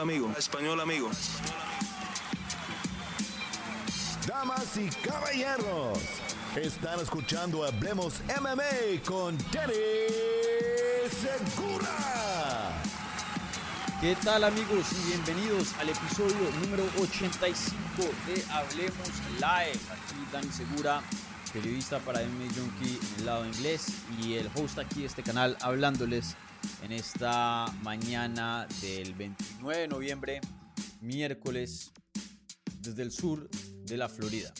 amigo. Español amigo. Damas y caballeros, están escuchando Hablemos MMA con Danny Segura. ¿Qué tal amigos y bienvenidos al episodio número 85 de Hablemos Live? Aquí Dani Segura, periodista para MMA Junkie en el lado inglés y el host aquí de este canal hablándoles en esta mañana del 29 de noviembre, miércoles, desde el sur de la Florida.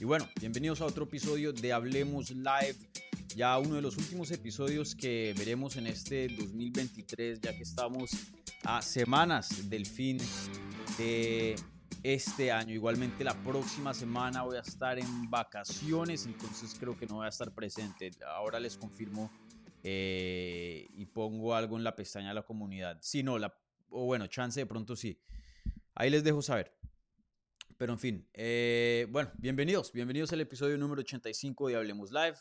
Y bueno, bienvenidos a otro episodio de Hablemos Live, ya uno de los últimos episodios que veremos en este 2023, ya que estamos a semanas del fin de este año. Igualmente la próxima semana voy a estar en vacaciones, entonces creo que no voy a estar presente. Ahora les confirmo eh, y pongo algo en la pestaña de la comunidad. Si no, la, o bueno, chance de pronto sí. Ahí les dejo saber. Pero en fin, eh, bueno, bienvenidos, bienvenidos al episodio número 85 de Hablemos Live.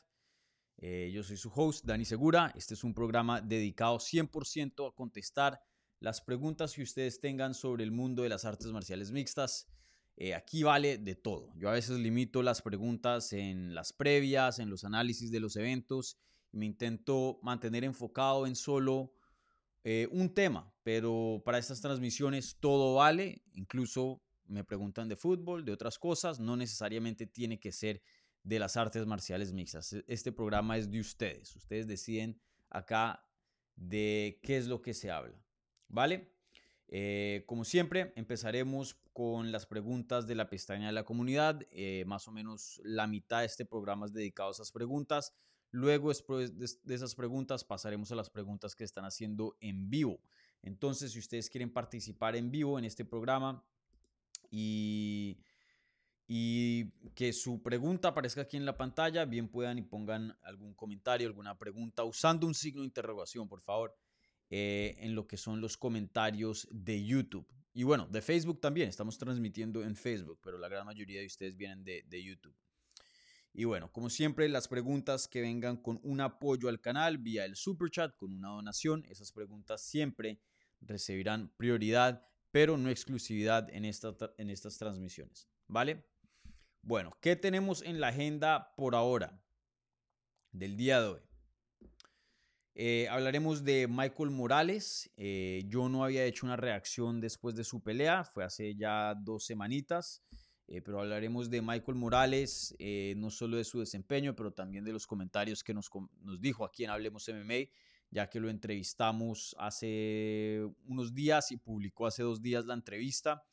Eh, yo soy su host, Dani Segura. Este es un programa dedicado 100% a contestar las preguntas que ustedes tengan sobre el mundo de las artes marciales mixtas. aquí vale de todo. Yo a veces limito las preguntas en las previas, en los análisis de los eventos me intento mantener enfocado en solo eh, un tema, pero para estas transmisiones todo vale, incluso me preguntan de fútbol, de otras cosas, no necesariamente tiene que ser de las artes marciales mixtas. E, este programa es de ustedes, ustedes deciden acá de qué es lo que se habla, ¿vale? Eh, como siempre, empezaremos con las preguntas de la pestaña de la comunidad, eh, más o menos la mitad de este programa es dedicado a esas preguntas. Luego, después de esas preguntas, pasaremos a las preguntas que están haciendo en vivo. Entonces, si ustedes quieren participar en vivo en este programa y, que su pregunta aparezca aquí en la pantalla, bien puedan y pongan algún comentario, alguna pregunta, usando un signo de interrogación, por favor, eh, en lo que son los comentarios de YouTube. Y bueno, de Facebook también, estamos transmitiendo en Facebook, pero la gran mayoría de ustedes vienen de, de YouTube. Y bueno, como siempre, las preguntas que vengan con un apoyo al canal vía el super chat, con una donación, esas preguntas siempre recibirán prioridad, pero no exclusividad en, en estas transmisiones. ¿Vale? Bueno, ¿qué tenemos en la agenda por ahora del día de hoy? Eh, hablaremos de Michael Morales. Eh, yo no había hecho una reacción después de su pelea, fue hace ya dos semanitas. Eh, pero hablaremos de Michael Morales, eh, no solo de su desempeño, pero también de los comentarios que nos, nos dijo aquí en Hablemos MMA, ya que lo entrevistamos hace unos días y publicó hace dos días la entrevista.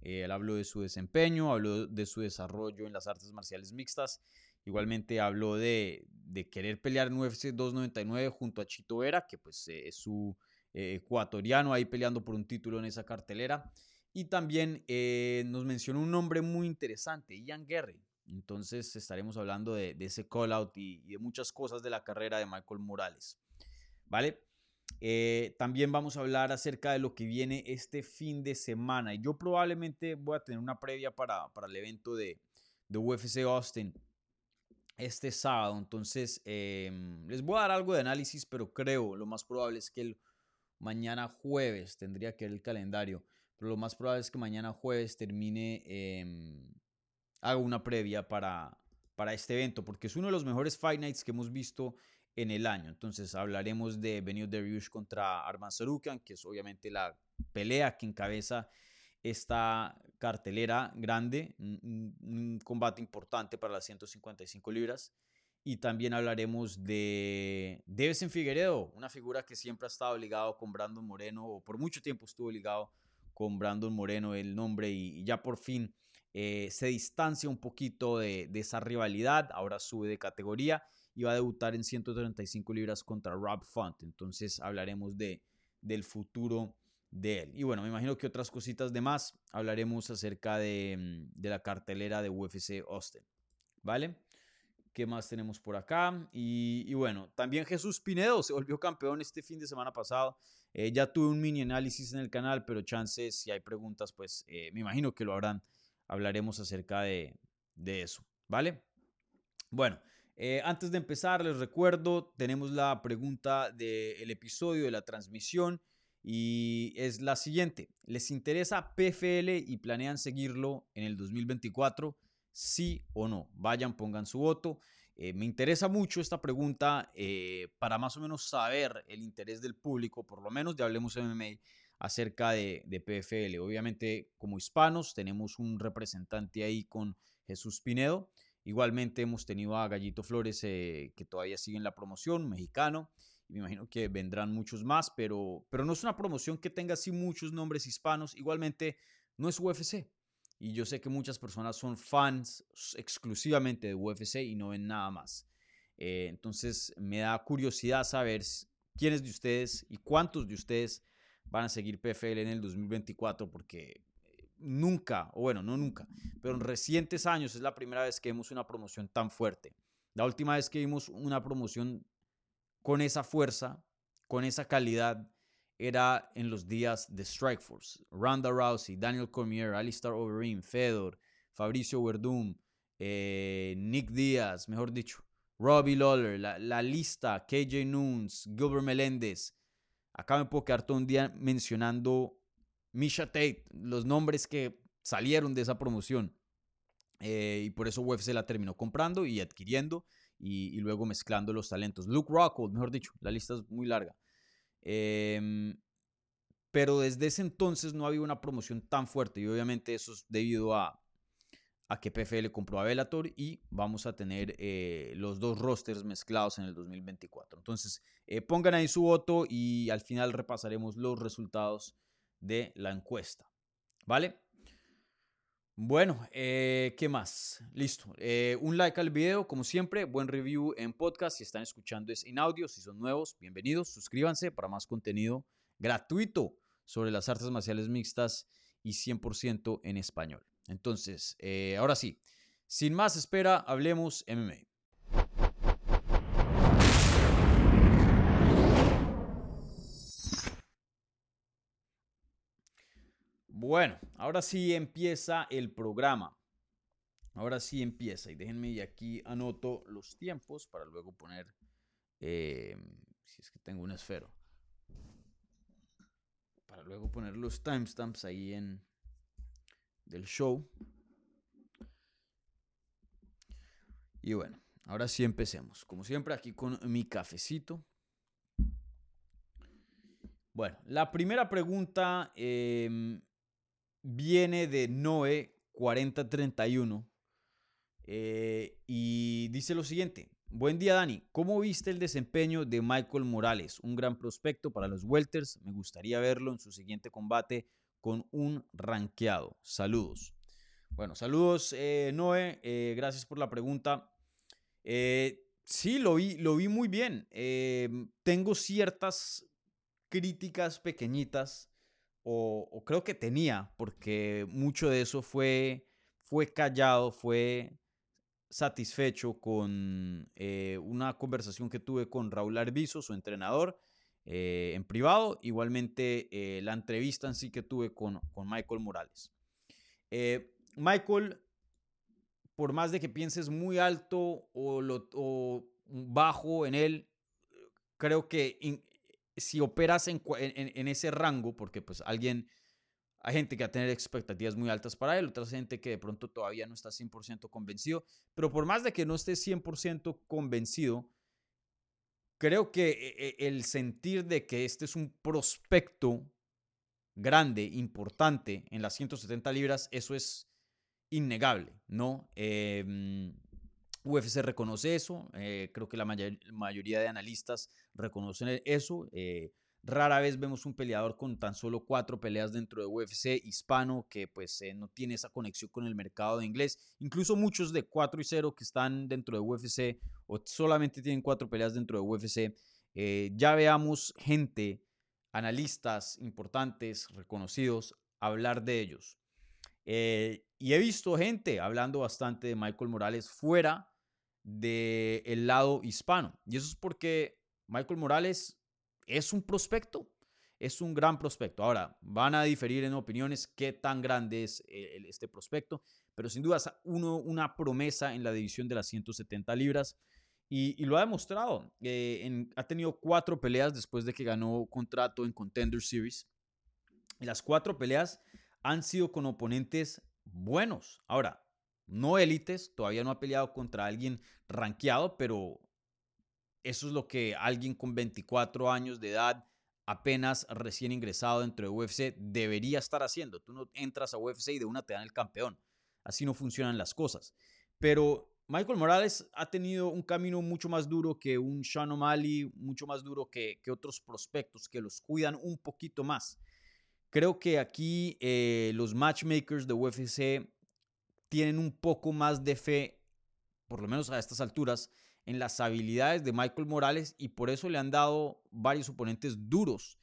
Eh, él habló de su desempeño, habló de su desarrollo en las artes marciales mixtas. Igualmente habló de, de querer pelear en UFC 299 junto a Chito Vera, que pues es su ecuatoriano ahí peleando por un título en esa cartelera. Y también eh, nos mencionó un nombre muy interesante, Ian Gary. Entonces estaremos hablando de, ese call out y, de muchas cosas de la carrera de Michael Morales. ¿Vale? Eh, también vamos a hablar acerca de lo que viene este fin de semana. Y yo probablemente voy a tener una previa para, para el evento de, de UFC Austin este sábado. Entonces em, les voy a dar algo de análisis, pero creo lo más probable es que el mañana jueves tendría que ver el calendario pero lo más probable es que mañana jueves termine, eh, haga una previa para, para este evento, porque es uno de los mejores Fight Nights que hemos visto en el año. Entonces hablaremos de Benio Dariush contra Arman Sarukian, que es obviamente la pelea que encabeza esta cartelera grande, un, un, combate importante para las 155 libras. Y también hablaremos de Devesen Figueredo, una figura que siempre ha estado ligado con Brandon Moreno, o por mucho tiempo estuvo ligado con Brandon Moreno el nombre y, ya por fin eh, se distancia un poquito de, esa rivalidad, ahora sube de categoría y va a debutar en 135 libras contra Rob Font, entonces hablaremos de, del futuro de él. Y bueno, me imagino que otras cositas de más hablaremos acerca de, mm, de la cartelera de UFC Austin, ¿vale? ¿Qué más tenemos por acá? Y, bueno, también Jesús Pinedo se volvió campeón este fin de semana pasado. Eh, ya tuve un mini análisis en el canal, pero chances, si hay preguntas, pues eh, me imagino que lo habrán. Hablaremos acerca de, eso, ¿vale? Bueno, eh, antes de empezar, les recuerdo, tenemos la pregunta del episodio de la transmisión. y es la siguiente. ¿Les interesa PFL y planean seguirlo en el 2024? Sí o no. Vayan, pongan su voto. Eh, me interesa mucho esta pregunta eh, para más o menos saber el interés del público, por lo menos de Hablemos MMA, acerca de, PFL. Obviamente, como hispanos, tenemos un representante ahí con Jesús Pinedo. Igualmente hemos tenido a Gallito Flores, eh, que todavía sigue en la promoción, mexicano. Me imagino que vendrán muchos más, pero, pero no es una promoción que tenga así muchos nombres hispanos. Igualmente, no es UFC. Y yo sé que muchas personas son fans exclusivamente de UFC y no ven nada más. Eh, entonces me da curiosidad saber quiénes de ustedes y cuántos de ustedes van a seguir PFL en el 2024 porque eh, nunca, o bueno, no nunca, pero en recientes años es la primera vez que vemos una promoción tan fuerte. La última vez que vimos una promoción con esa fuerza, con esa calidad, era en los días de Strikeforce. Ronda Rousey, Daniel Cormier, Alistair Overeem, Fedor, Fabricio Verdum, eh, Nick Díaz, mejor dicho, Robbie Lawler, la, lista, KJ Nunes, Gilbert Meléndez. Acá me puedo quedar todo un día mencionando Misha Tate, los nombres que salieron de esa promoción. Eh, y por eso UFC la terminó comprando y adquiriendo y, luego mezclando los talentos. Luke Rockhold, mejor dicho, la lista es muy larga. Em, pero desde ese entonces no había una promoción tan fuerte y obviamente eso es debido a, a que PFL compró a Bellator y vamos a tener eh, los dos rosters mezclados en el 2024. Entonces eh, pongan ahí su voto y al final repasaremos los resultados de la encuesta. ¿Vale? Bueno, eh, ¿qué más? Listo. Eh, un like al video, como siempre. Buen review en podcast. Si están escuchando es en audio. Si son nuevos, bienvenidos. Suscríbanse para más contenido gratuito sobre las artes marciales mixtas y 100% en español. Entonces, eh, ahora sí, sin más espera, hablemos MMA. Bueno, ahora sí empieza el programa. Ahora sí empieza. Y déjenme y aquí anoto los tiempos para luego poner, eh, si es que tengo un esfero, para luego poner los timestamps ahí en del show. Y bueno, ahora sí empecemos. Como siempre aquí con mi cafecito. Bueno, la primera pregunta em, viene de Noé 4031 eh, y dice lo siguiente. Buen día Dani, ¿cómo viste el desempeño de Michael Morales? Un gran prospecto para los welters, me gustaría verlo en su siguiente combate con un ranqueado. Saludos. Bueno, saludos eh, Noé, eh, gracias por la pregunta. sí, lo vi, lo vi muy bien. tengo ciertas críticas pequeñitas o, creo que tenía, porque mucho de eso fue, fue callado, fue satisfecho con eh, una conversación que tuve con Raúl Arbizo, su entrenador, eh, en privado, igualmente eh, la entrevista en sí que tuve con, con Michael Morales. Michael, por más de que pienses muy alto o, lo, o bajo en él, creo que si operas en, ese rango, porque pues alguien, hay gente que va a tener expectativas muy altas para él, otra gente que de pronto todavía no está 100% convencido, pero por más de que no esté 100% convencido, creo que e, e, el sentir de que este es un prospecto grande, importante en las 170 libras, eso es innegable, ¿no? Eh, UFC reconoce eso, eh, creo que la mayoría de analistas reconocen eso. Eh, rara vez vemos un peleador con tan solo cuatro peleas dentro de UFC hispano que pues eh, no tiene esa conexión con el mercado de inglés. Incluso muchos de 4 y 0 que están dentro de UFC o solamente tienen cuatro peleas dentro de UFC. ya veamos gente, analistas importantes, reconocidos, hablar de ellos. y he visto gente hablando bastante de Michael Morales fuera del lado hispano. Y eso es porque Michael Morales es un prospecto, es un gran prospecto. Ahora, van a diferir en opiniones qué tan grande es eh, este prospecto, pero sin duda uno, una promesa en la división de las 170 libras. Y, lo ha demostrado. Eh, ha tenido cuatro peleas después de que ganó contrato en Contender Series. Y las cuatro peleas han sido con oponentes buenos. Ahora, no élites, todavía no ha peleado contra alguien rankeado, pero eso es lo que alguien con 24 años de edad, apenas recién ingresado dentro de UFC, debería estar haciendo. Tú no entras a UFC y de una te dan el campeón. Así no funcionan las cosas. Pero Michael Morales ha tenido un camino mucho más duro que un Sean O'Malley, mucho más duro que, otros prospectos que los cuidan un poquito más. Creo que aquí eh, los matchmakers de UFC tienen un poco más de fe, por lo menos a estas alturas, en las habilidades de Michael Morales y por eso le han dado varios oponentes duros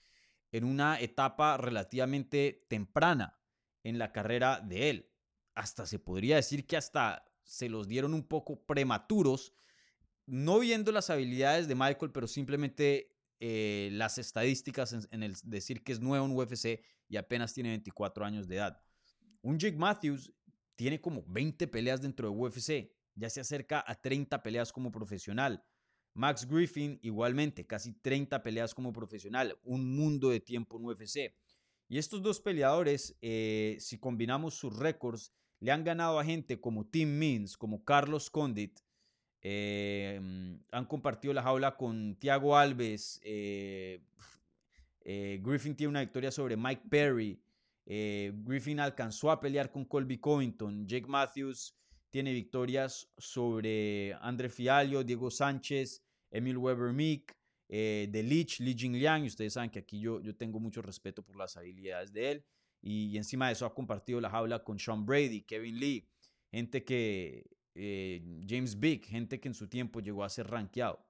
en una etapa relativamente temprana en la carrera de él. Hasta se podría decir que hasta se los dieron un poco prematuros, no viendo las habilidades de Michael, pero simplemente eh, las estadísticas en, el decir que es nuevo en UFC y apenas tiene 24 años de edad. Un Jake Matthews tiene como 20 peleas dentro de UFC, ya se acerca a 30 peleas como profesional. Max Griffin igualmente, casi 30 peleas como profesional, un mundo de tiempo en UFC. Y estos dos peleadores, eh, si combinamos sus récords, le han ganado a gente como Tim Means, como Carlos Condit, eh, han compartido la jaula con Thiago Alves, eh, Griffin tiene una victoria sobre Mike Perry, Griffin alcanzó a pelear con Colby Covington, Jake Matthews tiene victorias sobre André Fialio, Diego Sánchez, Emil Weber Meek, The Leech, Li Jingliang, y ustedes saben que aquí yo, yo tengo mucho respeto por las habilidades de él y, encima de eso ha compartido la jaula con Sean Brady, Kevin Lee, gente que, eh, James Big, gente que en su tiempo llegó a ser rankeado.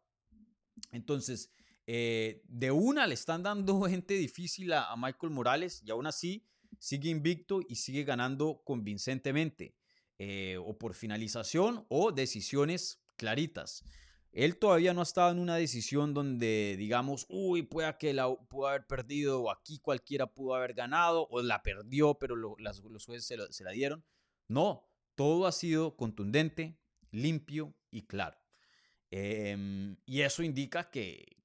Entonces, eh, de una le están dando gente difícil a, Michael Morales y aún así sigue invicto y sigue ganando convincentemente, eh, o por finalización o decisiones claritas. Él todavía no ha estado en una decisión donde digamos, uy, pueda que la pudo haber perdido o aquí cualquiera pudo haber ganado o la perdió, pero los jueces se, la dieron. No, todo ha sido contundente, limpio y claro. Em, y eso indica que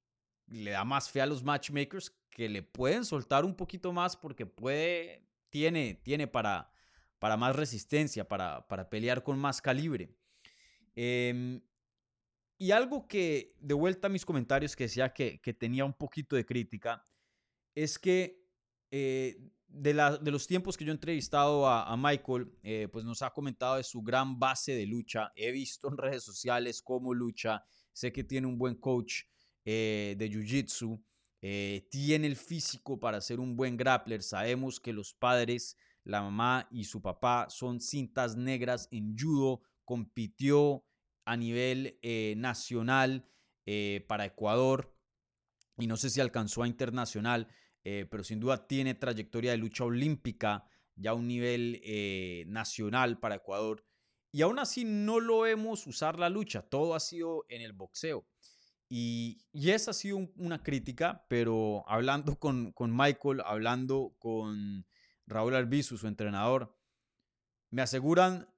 le da más fe a los matchmakers que le pueden soltar un poquito más porque puede, tiene, tiene para, para más resistencia, para, para pelear con más calibre. Eh, y algo que, de vuelta a mis comentarios, que decía que, tenía un poquito de crítica, es que eh, de, la, de, los tiempos que yo he entrevistado a, Michael, eh, pues nos ha comentado de su gran base de lucha. He visto en redes sociales cómo lucha. Sé que tiene un buen coach eh, de Jiu-Jitsu. Tiene el físico para ser un buen grappler. Sabemos que los padres, la mamá y su papá son cintas negras en judo. Compitió a nivel eh, nacional eh, para Ecuador y no sé si alcanzó a internacional, eh, pero sin duda tiene trayectoria de lucha olímpica ya a un nivel nacional para Ecuador. Y aún así no lo vemos usar la lucha, todo ha sido en el boxeo. Y, y esa ha sido una crítica, pero hablando con, con Michael, hablando con Raúl Arbizu, su entrenador, me aseguran,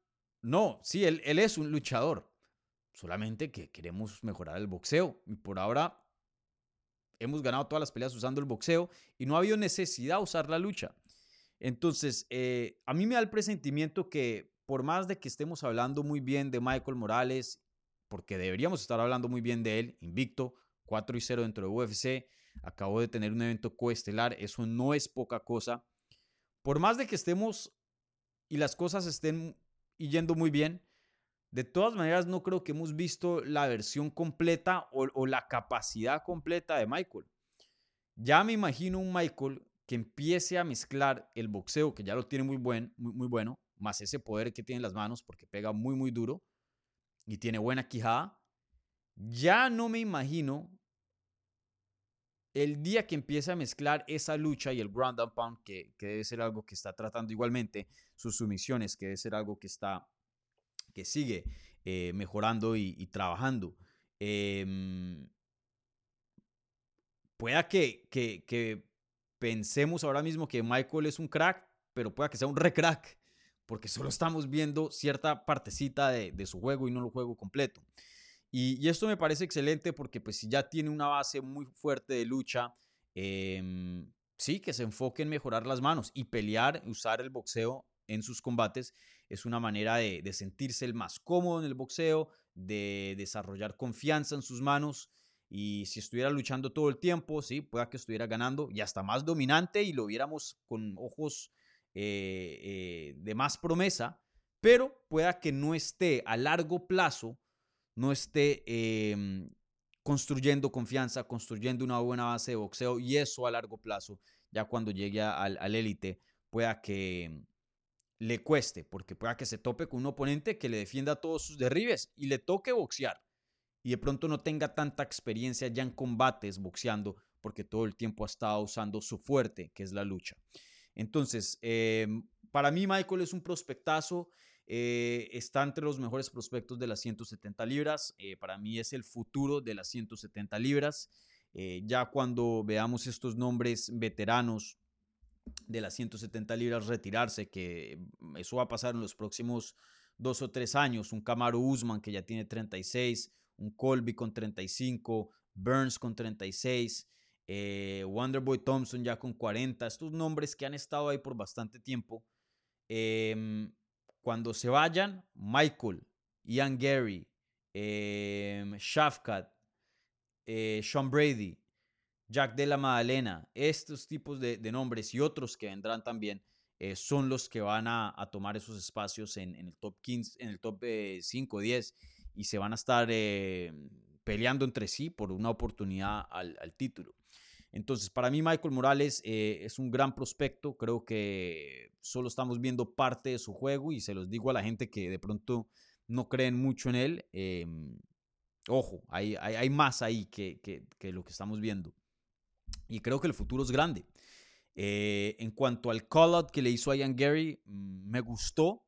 no, sí, él, él es un luchador, solamente que queremos mejorar el boxeo. Y por ahora hemos ganado todas las peleas usando el boxeo y no ha habido necesidad de usar la lucha. Entonces, eh, a mí me da el presentimiento que por más de que estemos hablando muy bien de Michael Morales, porque deberíamos estar hablando muy bien de él, invicto, 4 y 0 dentro de UFC, acabó de tener un evento coestelar, eso no es poca cosa. Por más de que estemos y las cosas estén yendo muy bien, de todas maneras, no creo que hemos visto la versión completa o, la capacidad completa de Michael. Ya me imagino un Michael que empiece a mezclar el boxeo, que ya lo tiene muy, buen, muy, bueno, más ese poder que tiene en las manos, porque pega muy, muy duro y tiene buena quijada. Ya no me imagino el día que empiece a mezclar esa lucha y el ground and pound, que, que, debe ser algo que está tratando igualmente, sus sumisiones, que debe ser algo que está que sigue eh, mejorando y, trabajando. Em, pueda que, que, pensemos ahora mismo que Michael es un crack, pero pueda que sea un recrack, porque solo estamos viendo cierta partecita de, su juego y no lo juego completo. Y, esto me parece excelente porque pues si ya tiene una base muy fuerte de lucha, em, sí, que se enfoque en mejorar las manos y pelear, usar el boxeo en sus combates es una manera de, de sentirse el más cómodo en el boxeo, de desarrollar confianza en sus manos y si estuviera luchando todo el tiempo, sí, pueda que estuviera ganando y hasta más dominante y lo viéramos con ojos eh, eh, de más promesa, pero pueda que no esté a largo plazo, no esté em, construyendo confianza, construyendo una buena base de boxeo y eso a largo plazo, ya cuando llegue al élite, pueda que le cueste, porque pueda que se tope con un oponente que le defienda todos sus derribes y le toque boxear y de pronto no tenga tanta experiencia ya en combates boxeando porque todo el tiempo ha estado usando su fuerte, que es la lucha. Entonces, em, para mí Michael es un prospectazo, eh, está entre los mejores prospectos de las 170 libras, eh, para mí es el futuro de las 170 libras. Eh, ya cuando veamos estos nombres veteranos de las 170 libras retirarse, que eso va a pasar en los próximos dos o tres años, un Camaro Usman que ya tiene 36, un Colby con 35, Burns con 36, eh, Wonderboy Thompson ya con 40, estos nombres que han estado ahí por bastante tiempo. Em, cuando se vayan, Michael, Ian Gary, eh, Shafkat, eh, Sean Brady, Jack de la Madalena, estos tipos de, nombres y otros que vendrán también eh, son los que van a, tomar esos espacios en, el top 15, en el top 5 o 10 y se van a estar eh, peleando entre sí por una oportunidad al, título. Entonces, para mí Michael Morales eh, es un gran prospecto. Creo que solo estamos viendo parte de su juego y se los digo a la gente que de pronto no creen mucho en él. Em, ojo, hay, hay, más ahí que, que, lo que estamos viendo. Y creo que el futuro es grande. Eh, en cuanto al call-out que le hizo a Ian Gary, mm, me gustó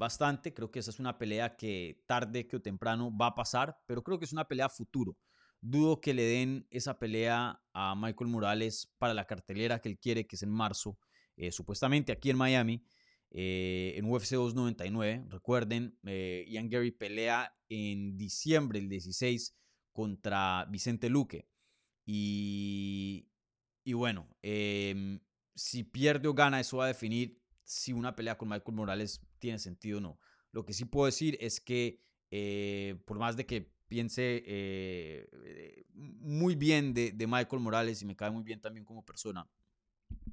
bastante. Creo que esa es una pelea que tarde que o temprano va a pasar, pero creo que es una pelea futuro. Dudo que le den esa pelea a Michael Morales para la cartelera que él quiere, que es en marzo, eh, supuestamente aquí en Miami, eh, en UFC 299. Recuerden, eh, Ian Gary pelea en diciembre, el 16, contra Vicente Luque. Y, y bueno, em, si pierde o gana, eso va a definir si una pelea con Michael Morales tiene sentido o no. Lo que sí puedo decir es que eh, por más de que piense eh, muy bien de, Michael Morales y me cae muy bien también como persona,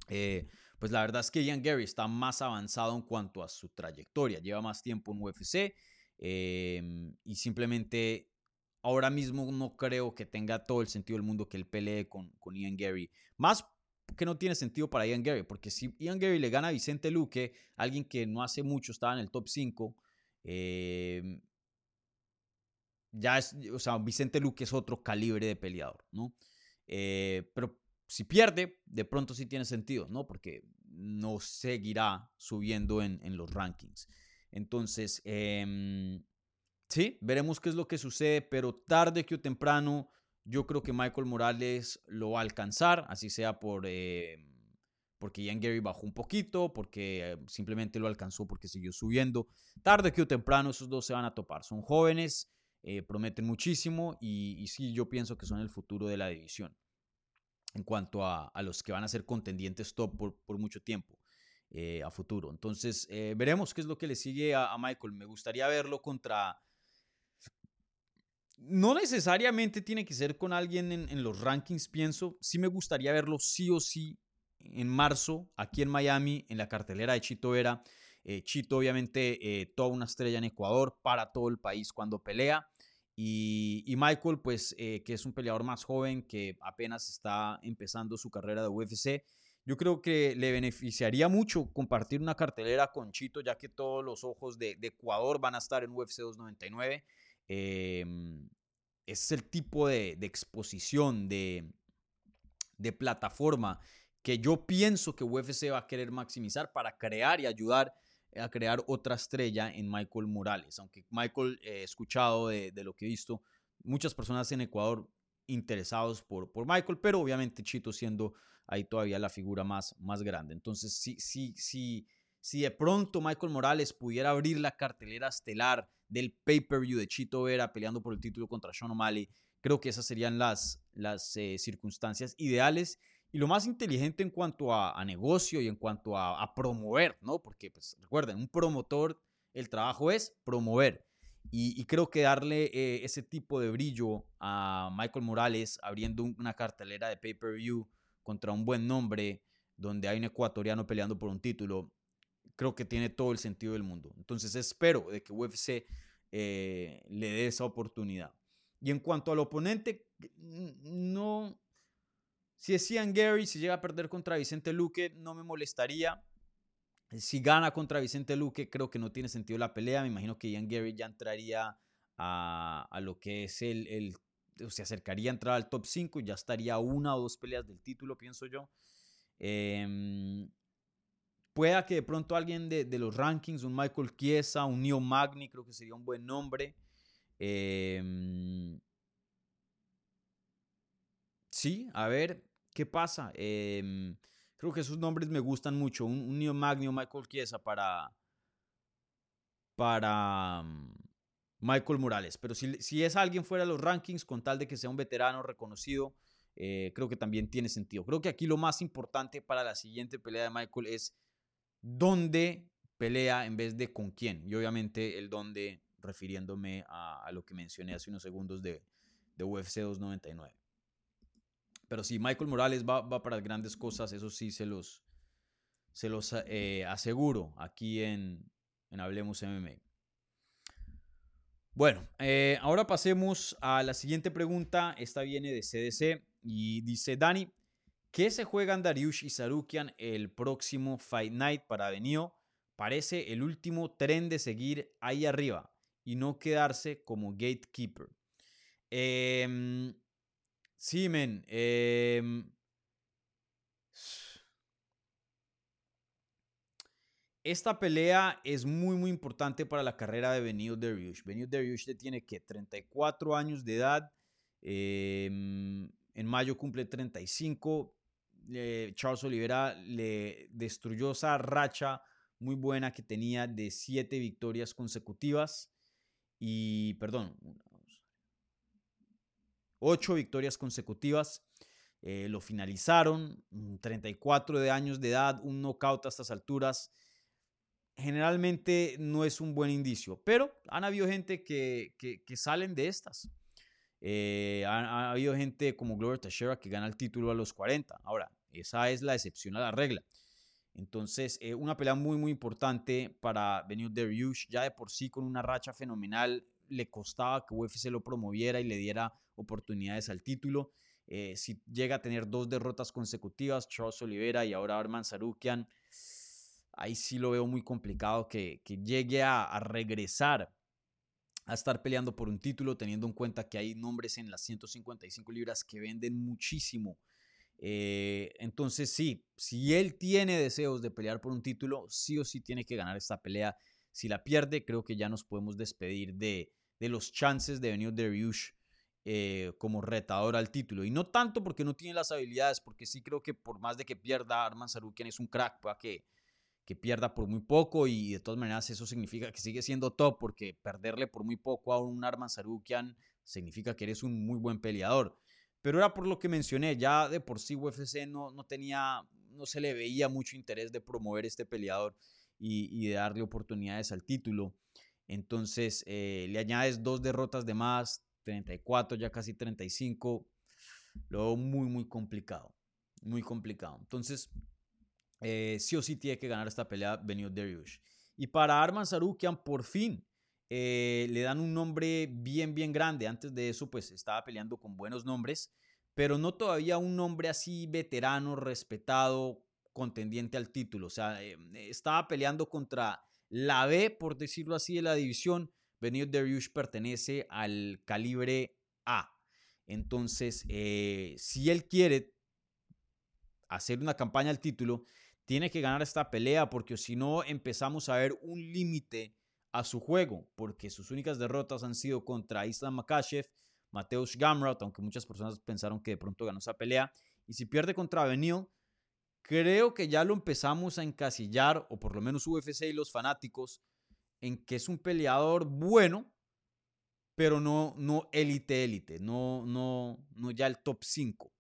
eh, pues la verdad es que Ian Gary está más avanzado en cuanto a su trayectoria, lleva más tiempo en UFC y simplemente ahora mismo no creo que tenga todo el sentido del mundo que él pelee con, con Ian Gary, más que no tiene sentido para Ian Gary, porque si Ian Gary le gana a Vicente Luque, alguien que no hace mucho estaba en el top 5, em, ya es, o sea, Vicente Luque es otro calibre de peleador, ¿no? Eh, pero si pierde, de pronto sí tiene sentido, ¿no? Porque no seguirá subiendo en, los rankings. Entonces, em, sí, veremos qué es lo que sucede, pero tarde que o temprano yo creo que Michael Morales lo va a alcanzar, así sea por, eh, porque Ian Gary bajó un poquito, porque eh, simplemente lo alcanzó porque siguió subiendo. Tarde que o temprano esos dos se van a topar. Son jóvenes, eh, prometen muchísimo y, sí, yo pienso que son el futuro de la división en cuanto a, los que van a ser contendientes top por, mucho tiempo. a futuro. Entonces, veremos qué es lo que le sigue a, a Michael. Me gustaría verlo contra, no necesariamente tiene que ser con alguien en, los rankings, pienso. Sí me gustaría verlo sí o sí en marzo, aquí en Miami, en la cartelera de Chito Vera. Eh, Chito, obviamente, eh, toda una estrella en Ecuador, para todo el país cuando pelea. Y, Michael, pues, eh, que es un peleador más joven, que apenas está empezando su carrera de UFC. Yo creo que le beneficiaría mucho compartir una cartelera con Chito, ya que todos los ojos de, de Ecuador van a estar en UFC 299. Em, es el tipo de, exposición, de, plataforma que yo pienso que UFC va a querer maximizar para crear y ayudar a crear otra estrella en Michael Morales. Aunque Michael, he escuchado de, lo que he visto, muchas personas en Ecuador interesados por, Michael, pero obviamente Chito siendo ahí todavía la figura más grande. Entonces, sí, sí, sí, si de pronto Michael Morales pudiera abrir la cartelera estelar del pay-per-view de Chito Vera peleando por el título contra Sean O'Malley, creo que esas serían las, las eh, circunstancias ideales y lo más inteligente en cuanto a, negocio y en cuanto a, promover, ¿no? Porque, pues, recuerden, un promotor, el trabajo es promover. Y, creo que darle eh, ese tipo de brillo a Michael Morales abriendo una cartelera de pay-per-view contra un buen nombre, donde hay un ecuatoriano peleando por un título, creo que tiene todo el sentido del mundo. Entonces espero de que UFC eh, le dé esa oportunidad. Y en cuanto al oponente, no, si es Ian Gary, si llega a perder contra Vicente Luque, no me molestaría. Si gana contra Vicente Luque, creo que no tiene sentido la pelea. Me imagino que Ian Gary ya entraría a, lo que es el, el, se acercaría a entrar al top 5, ya estaría una o dos peleas del título, pienso yo. Eh, pueda que de pronto alguien de, los rankings, un Michael Chiesa, un Neo Magni, creo que sería un buen nombre. Em, sí, a ver, ¿qué pasa? Em, creo que esos nombres me gustan mucho. Un, Neo Magni o Michael Chiesa para, para mm, Michael Morales. Pero si, si, es alguien fuera de los rankings, con tal de que sea un veterano reconocido, eh, creo que también tiene sentido. Creo que aquí lo más importante para la siguiente pelea de Michael es dónde pelea en vez de con quién. Y obviamente el dónde refiriéndome a, lo que mencioné hace unos segundos de, de, UFC 299. Pero sí, Michael Morales va, va, para grandes cosas, eso sí se los, se los eh, aseguro aquí en, en Hablemos MMA. Bueno, eh, ahora pasemos a la siguiente pregunta. Esta viene de CDC y dice Dani, ¿Qué se juegan Dariush y Sarukian el próximo Fight Night para Benio? Parece el último tren de seguir ahí arriba y no quedarse como gatekeeper. Eh, esta pelea es muy, muy importante para la carrera de Benio Dariush. Benio Dariush tiene que 34 años de edad. Em, en mayo cumple 35. Charles Oliveira le destruyó esa racha muy buena que tenía de siete victorias consecutivas. Y, perdón, ocho victorias consecutivas. Eh, lo finalizaron, 34 de años de edad, un knockout a estas alturas. Generalmente no es un buen indicio, pero han habido gente que, que salen de estas. Eh, ha, habido gente como Glover Teixeira que gana el título a los 40. Ahora, esa es la excepción a la regla. Entonces, eh, una pelea muy, muy importante para Benio Dariush. Ya de por sí, con una racha fenomenal, le costaba que UFC lo promoviera y le diera oportunidades al título. Eh, si llega a tener dos derrotas consecutivas, Charles Oliveira y ahora Arman Sarukian, ahí sí lo veo muy complicado que, llegue a regresar a estar peleando por un título, teniendo en cuenta que hay nombres en las 155 libras que venden muchísimo. Eh, entonces sí, si él tiene deseos de pelear por un título, sí o sí tiene que ganar esta pelea. Si la pierde, creo que ya nos podemos despedir de, de los chances de venir Dariush eh, como retador al título. Y no tanto porque no tiene las habilidades, porque sí creo que por más de que pierda, Arman Sarukian es un crack, para que que pierda por muy poco y de todas maneras eso significa que sigue siendo top porque perderle por muy poco a un Arman Sarukian significa que eres un muy buen peleador. Pero era por lo que mencioné, ya de por sí UFC no, no tenía, no se le veía mucho interés de promover este peleador y, de darle oportunidades al título. Entonces eh, le añades dos derrotas de más, 34, ya casi 35. Lo muy, muy complicado. Muy complicado. Entonces, eh, sí o sí tiene que ganar esta pelea Benio Dariush. Y para Arman Sarukian, por fin, eh, le dan un nombre bien, bien grande. Antes de eso, pues estaba peleando con buenos nombres, pero no todavía un nombre así veterano, respetado, contendiente al título. O sea, eh, estaba peleando contra la B, por decirlo así, de la división. Benio Dariush pertenece al calibre A. Entonces, si él quiere hacer una campaña al título, tiene que ganar esta pelea porque si no empezamos a ver un límite a su juego, porque sus únicas derrotas han sido contra Islam Makashev, Mateusz Gamrot, aunque muchas personas pensaron que de pronto ganó esa pelea, y si pierde contra Benil, creo que ya lo empezamos a encasillar, o por lo menos UFC y los fanáticos, en que es un peleador bueno, pero no, no élite, élite, no, no, no ya el top 5.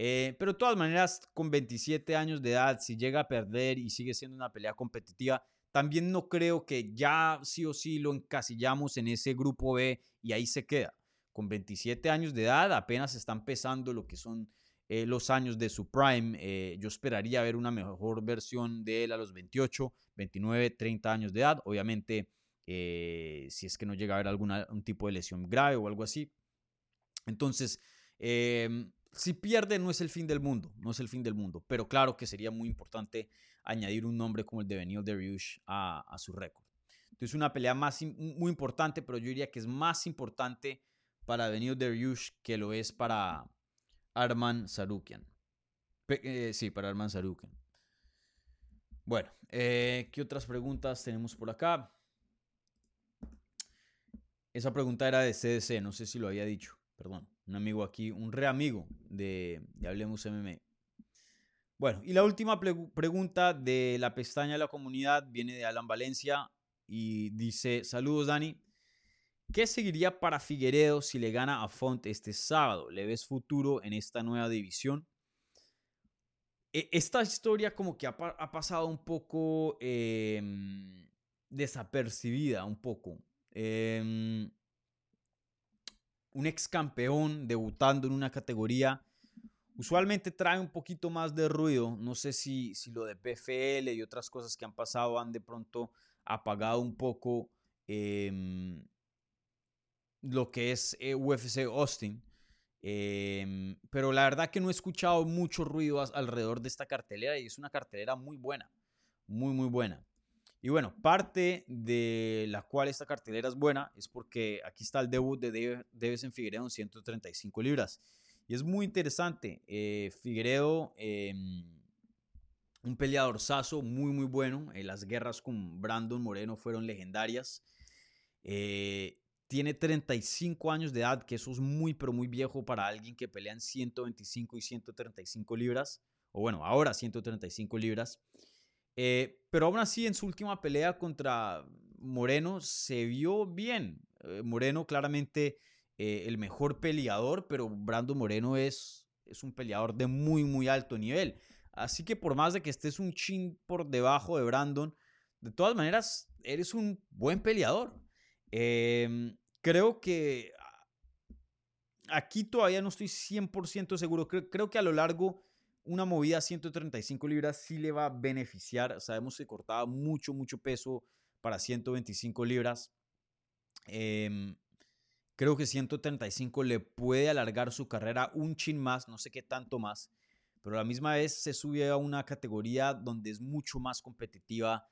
Eh, pero de todas maneras, con 27 años de edad, si llega a perder y sigue siendo una pelea competitiva, también no creo que ya sí o sí lo encasillamos en ese grupo B y ahí se queda. Con 27 años de edad, apenas está empezando lo que son eh, los años de su prime. Eh, yo esperaría ver una mejor versión de él a los 28, 29, 30 años de edad. Obviamente, si es que no llega a haber algún tipo de lesión grave o algo así. Entonces, em, si pierde no es el fin del mundo, no es el fin del mundo, pero claro que sería muy importante añadir un nombre como el de Benio Dariush a, a su récord. Entonces una pelea más, muy importante, pero yo diría que es más importante para Benio Dariush que lo es para Arman Sarukian. Eh, sí, para Arman Sarukian. Bueno, eh, ¿qué otras preguntas tenemos por acá? Esa pregunta era de CDC, no sé si lo había dicho, perdón un amigo aquí, un re amigo de, Hablemos MMA. Bueno, y la última pregunta de la pestaña de la comunidad viene de Alan Valencia y dice, saludos Dani, ¿qué seguiría para Figueredo si le gana a Font este sábado? ¿Le ves futuro en esta nueva división? E, esta historia como que ha, pasado un poco em, desapercibida, un poco. Eh, un ex campeón debutando en una categoría, usualmente trae un poquito más de ruido. No sé si, si lo de PFL y otras cosas que han pasado han de pronto apagado un poco em, lo que es eh, UFC Austin. Em, pero la verdad que no he escuchado mucho ruido alrededor de esta cartelera y es una cartelera muy buena, muy, muy buena. Y bueno, parte de la cual esta cartelera es buena es porque aquí está el debut de en Figueredo en 135 libras. Y es muy interesante. Eh, Figueredo, em, un peleador saso, muy, muy bueno. Eh, las guerras con Brandon Moreno fueron legendarias. Eh, tiene 35 años de edad, que eso es muy, pero muy viejo para alguien que pelea en 125 y 135 libras. O bueno, ahora 135 libras. Eh, pero aún así, en su última pelea contra Moreno se vio bien. Eh, Moreno claramente eh, el mejor peleador, pero Brando Moreno es, es un peleador de muy, muy alto nivel. Así que por más de que estés un chin por debajo de Brandon, de todas maneras, eres un buen peleador. Em, creo que aquí todavía no estoy 100% seguro. creo que a lo largo una movida a 135 libras sí le va a beneficiar. Sabemos que cortaba mucho, mucho peso para 125 libras. Em, creo que 135 le puede alargar su carrera un chin más, no sé qué tanto más, pero a la misma vez se sube a una categoría donde es mucho más competitiva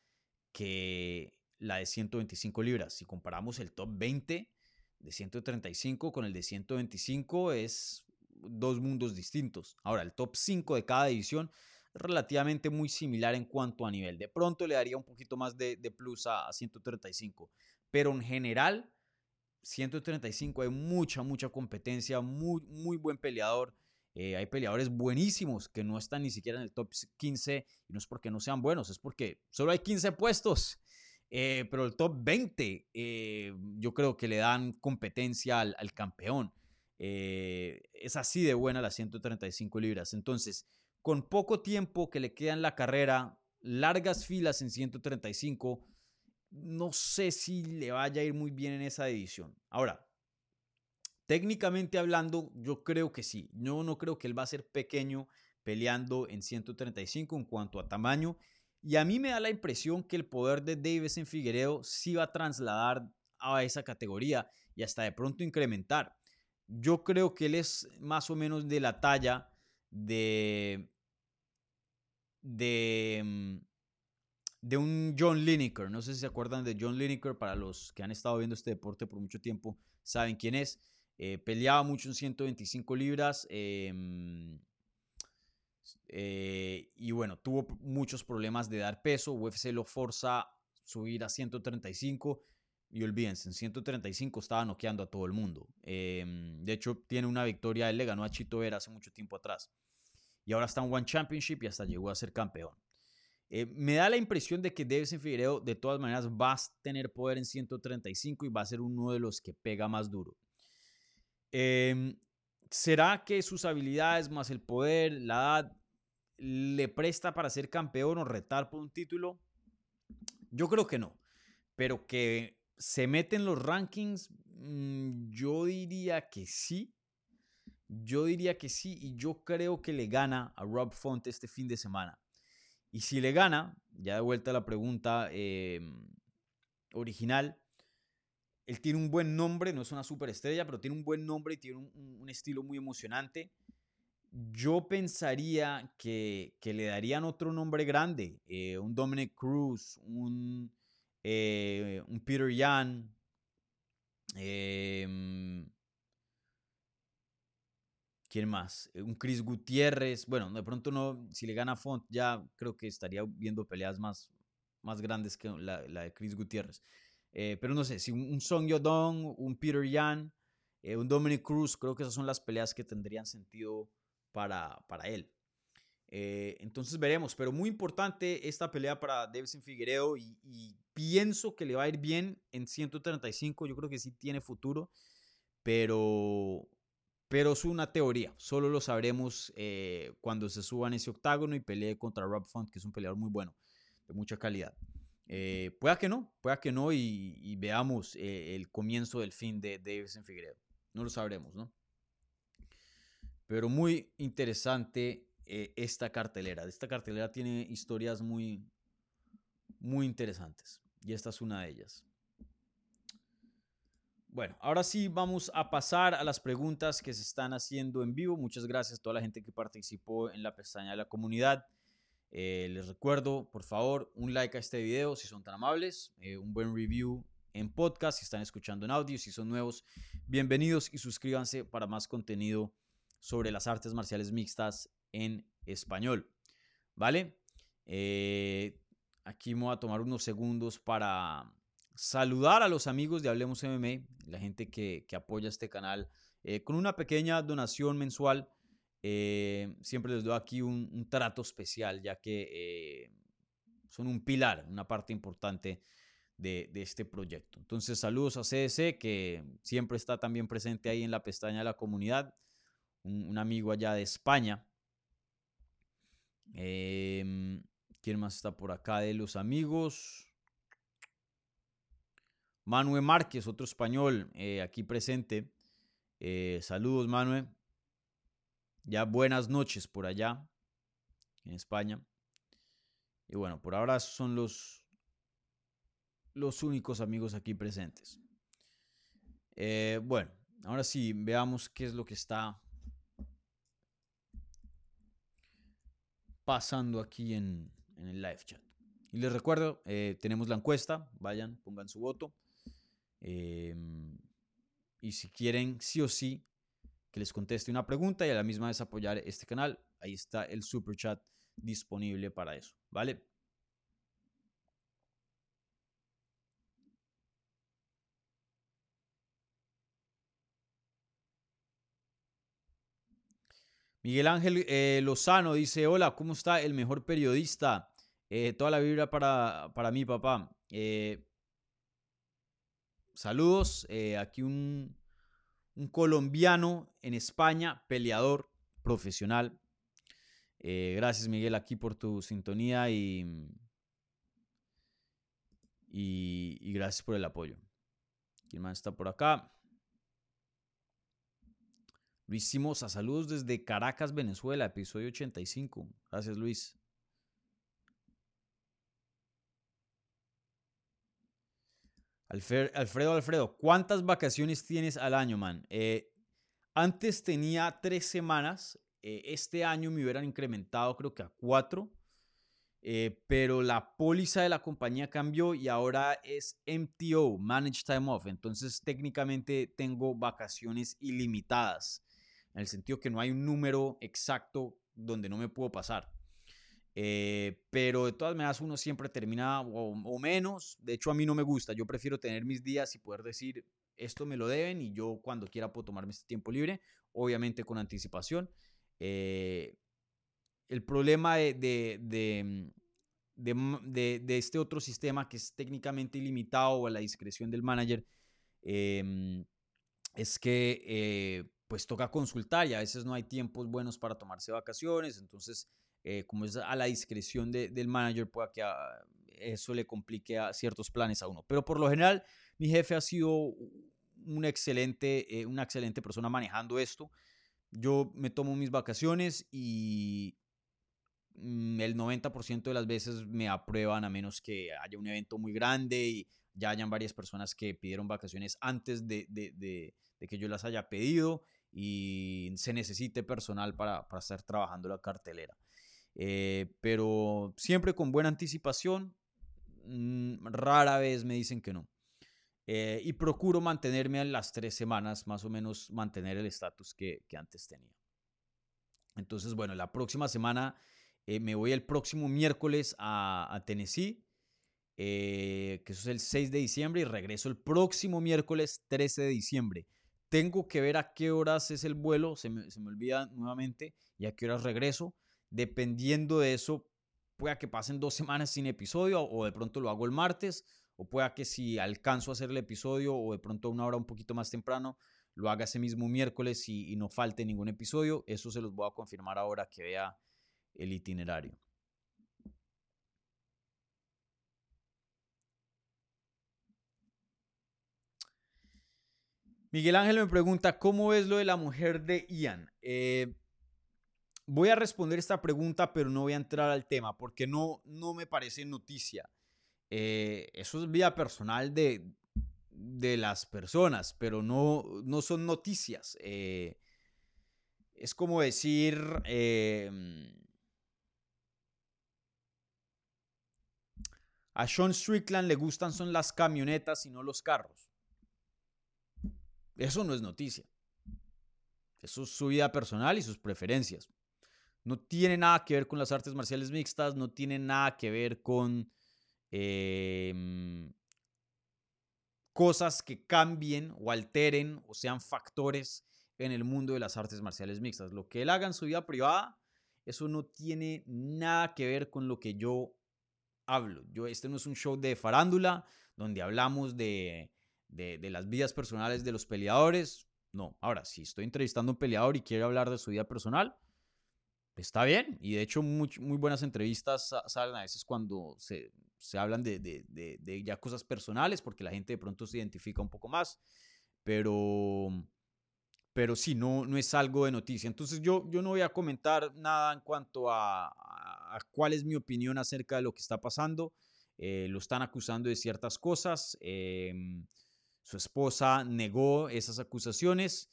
que la de 125 libras. Si comparamos el top 20 de 135 con el de 125 es dos mundos distintos. Ahora, el top 5 de cada división relativamente muy similar en cuanto a nivel. De pronto le daría un poquito más de, plus a, 135, pero en general, 135 hay mucha, mucha competencia, muy, muy buen peleador. Eh, hay peleadores buenísimos que no están ni siquiera en el top 15 y no es porque no sean buenos, es porque solo hay 15 puestos. Eh, pero el top 20 eh, yo creo que le dan competencia al, al campeón. Eh, es así de buena las 135 libras. Entonces, con poco tiempo que le queda en la carrera, largas filas en 135, no sé si le vaya a ir muy bien en esa división. Ahora, técnicamente hablando, yo creo que sí. Yo no creo que él va a ser pequeño peleando en 135 en cuanto a tamaño. Y a mí me da la impresión que el poder de Davis en Figueredo sí va a trasladar a esa categoría y hasta de pronto incrementar. Yo creo que él es más o menos de la talla de. de. Mm, de un John Lineker. No sé si se acuerdan de John Lineker. Para los que han estado viendo este deporte por mucho tiempo, saben quién es. Eh, peleaba mucho en 125 libras. Em, eh, y bueno, tuvo muchos problemas de dar peso. UFC lo forza subir a 135 y olvídense, en 135 estaba noqueando a todo el mundo. Em, de hecho, tiene una victoria, él le ganó a Chito Vera hace mucho tiempo atrás. y ahora está en One Championship y hasta llegó a ser campeón. Eh, me da la impresión de que Davison Figueiredo de todas maneras va a tener poder en 135 y va a ser uno de los que pega más duro. Em, ¿Será que sus habilidades más el poder, la edad, le presta para ser campeón o retar por un título? Yo creo que no, pero que se mete en los rankings, mm, yo diría que sí. Yo diría que sí y yo creo que le gana a Rob Font este fin de semana. Y si le gana, ya de vuelta a la pregunta em, original, él tiene un buen nombre, no es una superestrella, pero tiene un buen nombre y tiene un, estilo muy emocionante. Yo pensaría que, le darían otro nombre grande, eh, un Dominic Cruz, un, eh, un Peter Yan, em, ¿Quién más? Un Chris Gutiérrez. Bueno, de pronto no, si le gana Font, ya creo que estaría viendo peleas más, más grandes que la, de Chris Gutiérrez. Eh, pero no sé, si un, Song Yodong, un Peter Yan, eh, un Dominic Cruz, creo que esas son las peleas que tendrían sentido para, para él. Eh, entonces veremos, pero muy importante esta pelea para Davison Figueiredo y, y, pienso que le va a ir bien en 135, yo creo que sí tiene futuro, pero pero es una teoría, solo lo sabremos eh, cuando se suba en ese octágono y pelee contra Rob Font, que es un peleador muy bueno, de mucha calidad. Eh, pueda que no, pueda que no y, veamos eh, el comienzo del fin de Davison Figueredo. No lo sabremos, ¿no? Pero muy interesante esta cartelera. Esta cartelera tiene historias muy, muy interesantes y esta es una de ellas. Bueno, ahora sí vamos a pasar a las preguntas que se están haciendo en vivo. Muchas gracias a toda la gente que participó en la pestaña de la comunidad. Eh, les recuerdo, por favor, un like a este video si son tan amables, eh, un buen review en podcast si están escuchando en audio, si son nuevos, bienvenidos y suscríbanse para más contenido sobre las artes marciales mixtas en español. ¿Vale? Eh, aquí me voy a tomar unos segundos para saludar a los amigos de Hablemos MMA, la gente que, apoya este canal, eh, con una pequeña donación mensual. Eh, siempre les doy aquí un, trato especial, ya que eh, son un pilar, una parte importante de, este proyecto. Entonces, saludos a CDC, que siempre está también presente ahí en la pestaña de la comunidad, un, amigo allá de España. Em, ¿Quién más está por acá de los amigos? Manuel Márquez, otro español eh, aquí presente. Eh, saludos, Manuel. Ya buenas noches por allá, en España. Y bueno, por ahora son los, los únicos amigos aquí presentes. Eh, bueno, ahora sí, veamos qué es lo que está pasando aquí en, en el live chat. Y les recuerdo, tenemos la encuesta, vayan, pongan su voto. Em, y si quieren sí o sí que les conteste una pregunta y a la misma vez apoyar este canal, ahí está el super chat disponible para eso, ¿vale? Miguel Ángel eh, Lozano dice, hola, ¿cómo está el mejor periodista? Eh, toda la vibra para, para mi papá. Eh, saludos. Aquí un, colombiano en España, peleador profesional. Gracias Miguel aquí por tu sintonía y, y, gracias por el apoyo. ¿Quién más está por acá? Luis Simosa, saludos desde Caracas, Venezuela, episodio 85. Gracias Luis. Alfredo, Alfredo, ¿cuántas vacaciones tienes al año, man? Eh, antes tenía tres semanas. Eh, este año me hubieran incrementado creo que a cuatro. Eh, pero la póliza de la compañía cambió y ahora es MTO, Managed Time Off. Entonces técnicamente tengo vacaciones ilimitadas. En el sentido que no hay un número exacto donde no me puedo pasar. Eh, pero de todas maneras uno siempre termina o, menos. De hecho a mí no me gusta. Yo prefiero tener mis días y poder decir esto me lo deben y yo cuando quiera puedo tomarme este tiempo libre. Obviamente con anticipación. Eh, el problema de, de, de, de, este otro sistema que es técnicamente ilimitado o a la discreción del manager em, es que eh, pues toca consultar y a veces no hay tiempos buenos para tomarse vacaciones, entonces eh, como es a la discreción del manager, puede que ah, eso le complique a ciertos planes a uno. Pero por lo general, mi jefe ha sido un excelente, eh, una excelente persona manejando esto. Yo me tomo mis vacaciones y mm, el 90% de las veces me aprueban a menos que haya un evento muy grande y ya hayan varias personas que pidieron vacaciones antes de, de, que yo las haya pedido y se necesite personal para, para estar trabajando la cartelera. Eh, pero siempre con buena anticipación, mm, rara vez me dicen que no. Eh, y procuro mantenerme a las tres semanas, más o menos mantener el estatus que, antes tenía. Entonces, bueno, la próxima semana eh, me voy el próximo miércoles a, Tennessee, que eso es el 6 de diciembre, y regreso el próximo miércoles 13 de diciembre. Tengo que ver a qué horas es el vuelo, se me, se me olvida nuevamente, y a qué horas regreso Dependiendo de eso, pueda que pasen dos semanas sin episodio o de pronto lo hago el martes o pueda que si alcanzo a hacer el episodio o de pronto una hora un poquito más temprano, lo haga ese mismo miércoles y, no falte ningún episodio. Eso se los voy a confirmar ahora que vea el itinerario. Miguel Ángel me pregunta, ¿cómo es lo de la mujer de Ian? Eh, Voy a responder esta pregunta, pero no voy a entrar al tema porque no, no me parece noticia. Eh, eso es vida personal de, de las personas, pero no, no son noticias. Eh, es como decir... Em, a Sean Strickland le gustan son las camionetas y no los carros. Eso no es noticia. Eso es su vida personal y sus preferencias. No tiene nada que ver con las artes marciales mixtas, no tiene nada que ver con em, cosas que cambien o alteren o sean factores en el mundo de las artes marciales mixtas. Lo que él haga en su vida privada, eso no tiene nada que ver con lo que yo hablo. Yo, este no es un show de farándula donde hablamos de, de, de las vidas personales de los peleadores. No, ahora, si estoy entrevistando a un peleador y quiero hablar de su vida personal, está bien. Y de hecho, muy, muy buenas entrevistas salen a veces cuando se, se hablan de, de, de, ya cosas personales, porque la gente de pronto se identifica un poco más. Pero, pero sí, no, no es algo de noticia. Entonces yo, yo no voy a comentar nada en cuanto a, a, cuál es mi opinión acerca de lo que está pasando. Eh, lo están acusando de ciertas cosas. Em, su esposa negó esas acusaciones.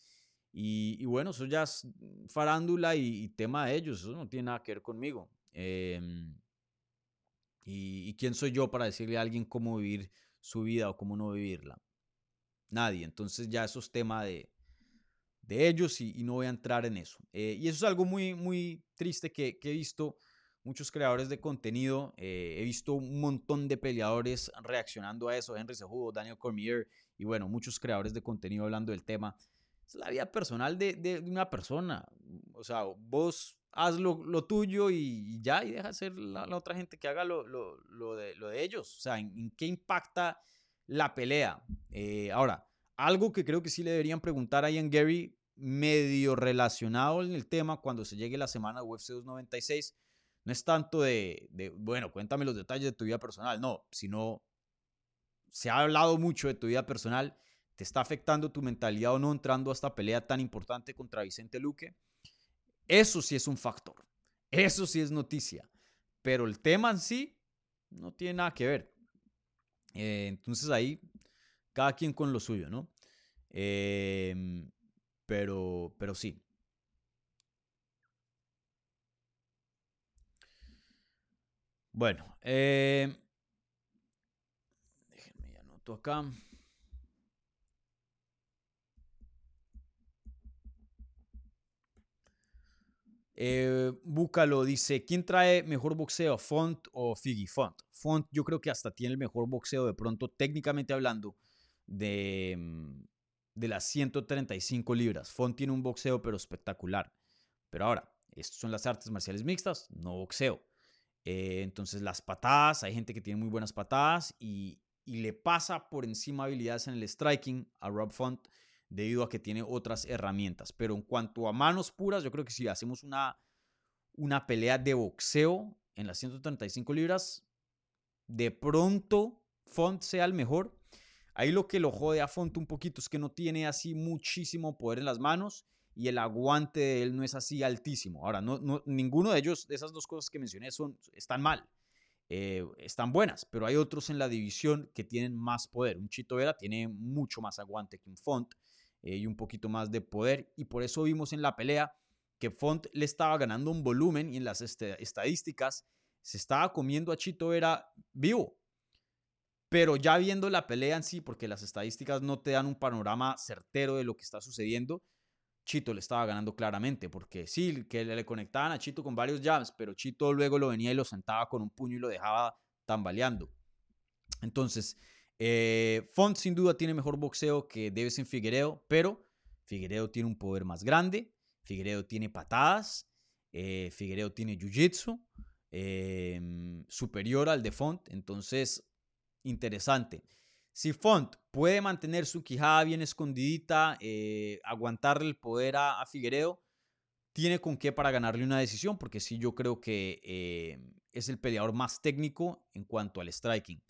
Y, bueno, eso ya es farándula y, tema de ellos, eso no tiene nada que ver conmigo. Em, y, quién soy yo para decirle a alguien cómo vivir su vida o cómo no vivirla? Nadie. Entonces ya eso es tema de, de ellos y, no voy a entrar en eso. Eh, y eso es algo muy, muy triste que, he visto muchos creadores de contenido. Eh, he visto un montón de peleadores reaccionando a eso. Henry Sejudo, Daniel Cormier y bueno, muchos creadores de contenido hablando del tema es la vida personal de, de, una persona. O sea, vos haz lo, tuyo y, ya, y deja hacer la, la, otra gente que haga lo, lo, lo, de, lo de ellos. O sea, ¿en, qué impacta la pelea? Eh, ahora, algo que creo que sí le deberían preguntar a Ian Gary, medio relacionado en el tema cuando se llegue la semana de UFC 296, no es tanto de, de, bueno, cuéntame los detalles de tu vida personal, no, sino se ha hablado mucho de tu vida personal ¿Te está afectando tu mentalidad o no entrando a esta pelea tan importante contra Vicente Luque? Eso sí es un factor. Eso sí es noticia. Pero el tema en sí no tiene nada que ver. Eh, entonces ahí, cada quien con lo suyo, ¿no? Em, pero, pero sí. Bueno, eh, anoto acá. Eh, dice, ¿quién trae mejor boxeo, Font o Figgy? Font. Font yo creo que hasta tiene el mejor boxeo de pronto, técnicamente hablando, de, mm, de las 135 libras. Font tiene un boxeo pero espectacular. Pero ahora, Estas son las artes marciales mixtas, no boxeo. Eh, entonces las patadas, hay gente que tiene muy buenas patadas y, y le pasa por encima habilidades en el striking a Rob Font debido a que tiene otras herramientas. Pero en cuanto a manos puras, yo creo que si hacemos una, una pelea de boxeo en las 135 libras, de pronto Font sea el mejor. Ahí lo que lo jode a Font un poquito es que no tiene así muchísimo poder en las manos y el aguante de él no es así altísimo. Ahora, no, no, ninguno de ellos, de esas dos cosas que mencioné, son, están mal. Eh, están buenas, pero hay otros en la división que tienen más poder. Un Chito Vera tiene mucho más aguante que un Font eh, y un poquito más de poder, y por eso vimos en la pelea que Font le estaba ganando un volumen y en las este, estadísticas se estaba comiendo a Chito Vera vivo. Pero ya viendo la pelea en sí, porque las estadísticas no te dan un panorama certero de lo que está sucediendo, Chito le estaba ganando claramente, porque sí, que le conectaban a Chito con varios jabs, pero Chito luego lo venía y lo sentaba con un puño y lo dejaba tambaleando. Entonces, eh, Font sin duda tiene mejor boxeo que en Figueredo, pero Figueredo tiene un poder más grande, Figueredo tiene patadas, eh, Figueredo tiene jiu-jitsu em, superior al de Font, entonces interesante. Si Font puede mantener su quijada bien escondidita, eh, aguantarle el poder a, Figueredo, tiene con qué para ganarle una decisión, porque sí yo creo que eh, es el peleador más técnico en cuanto al striking.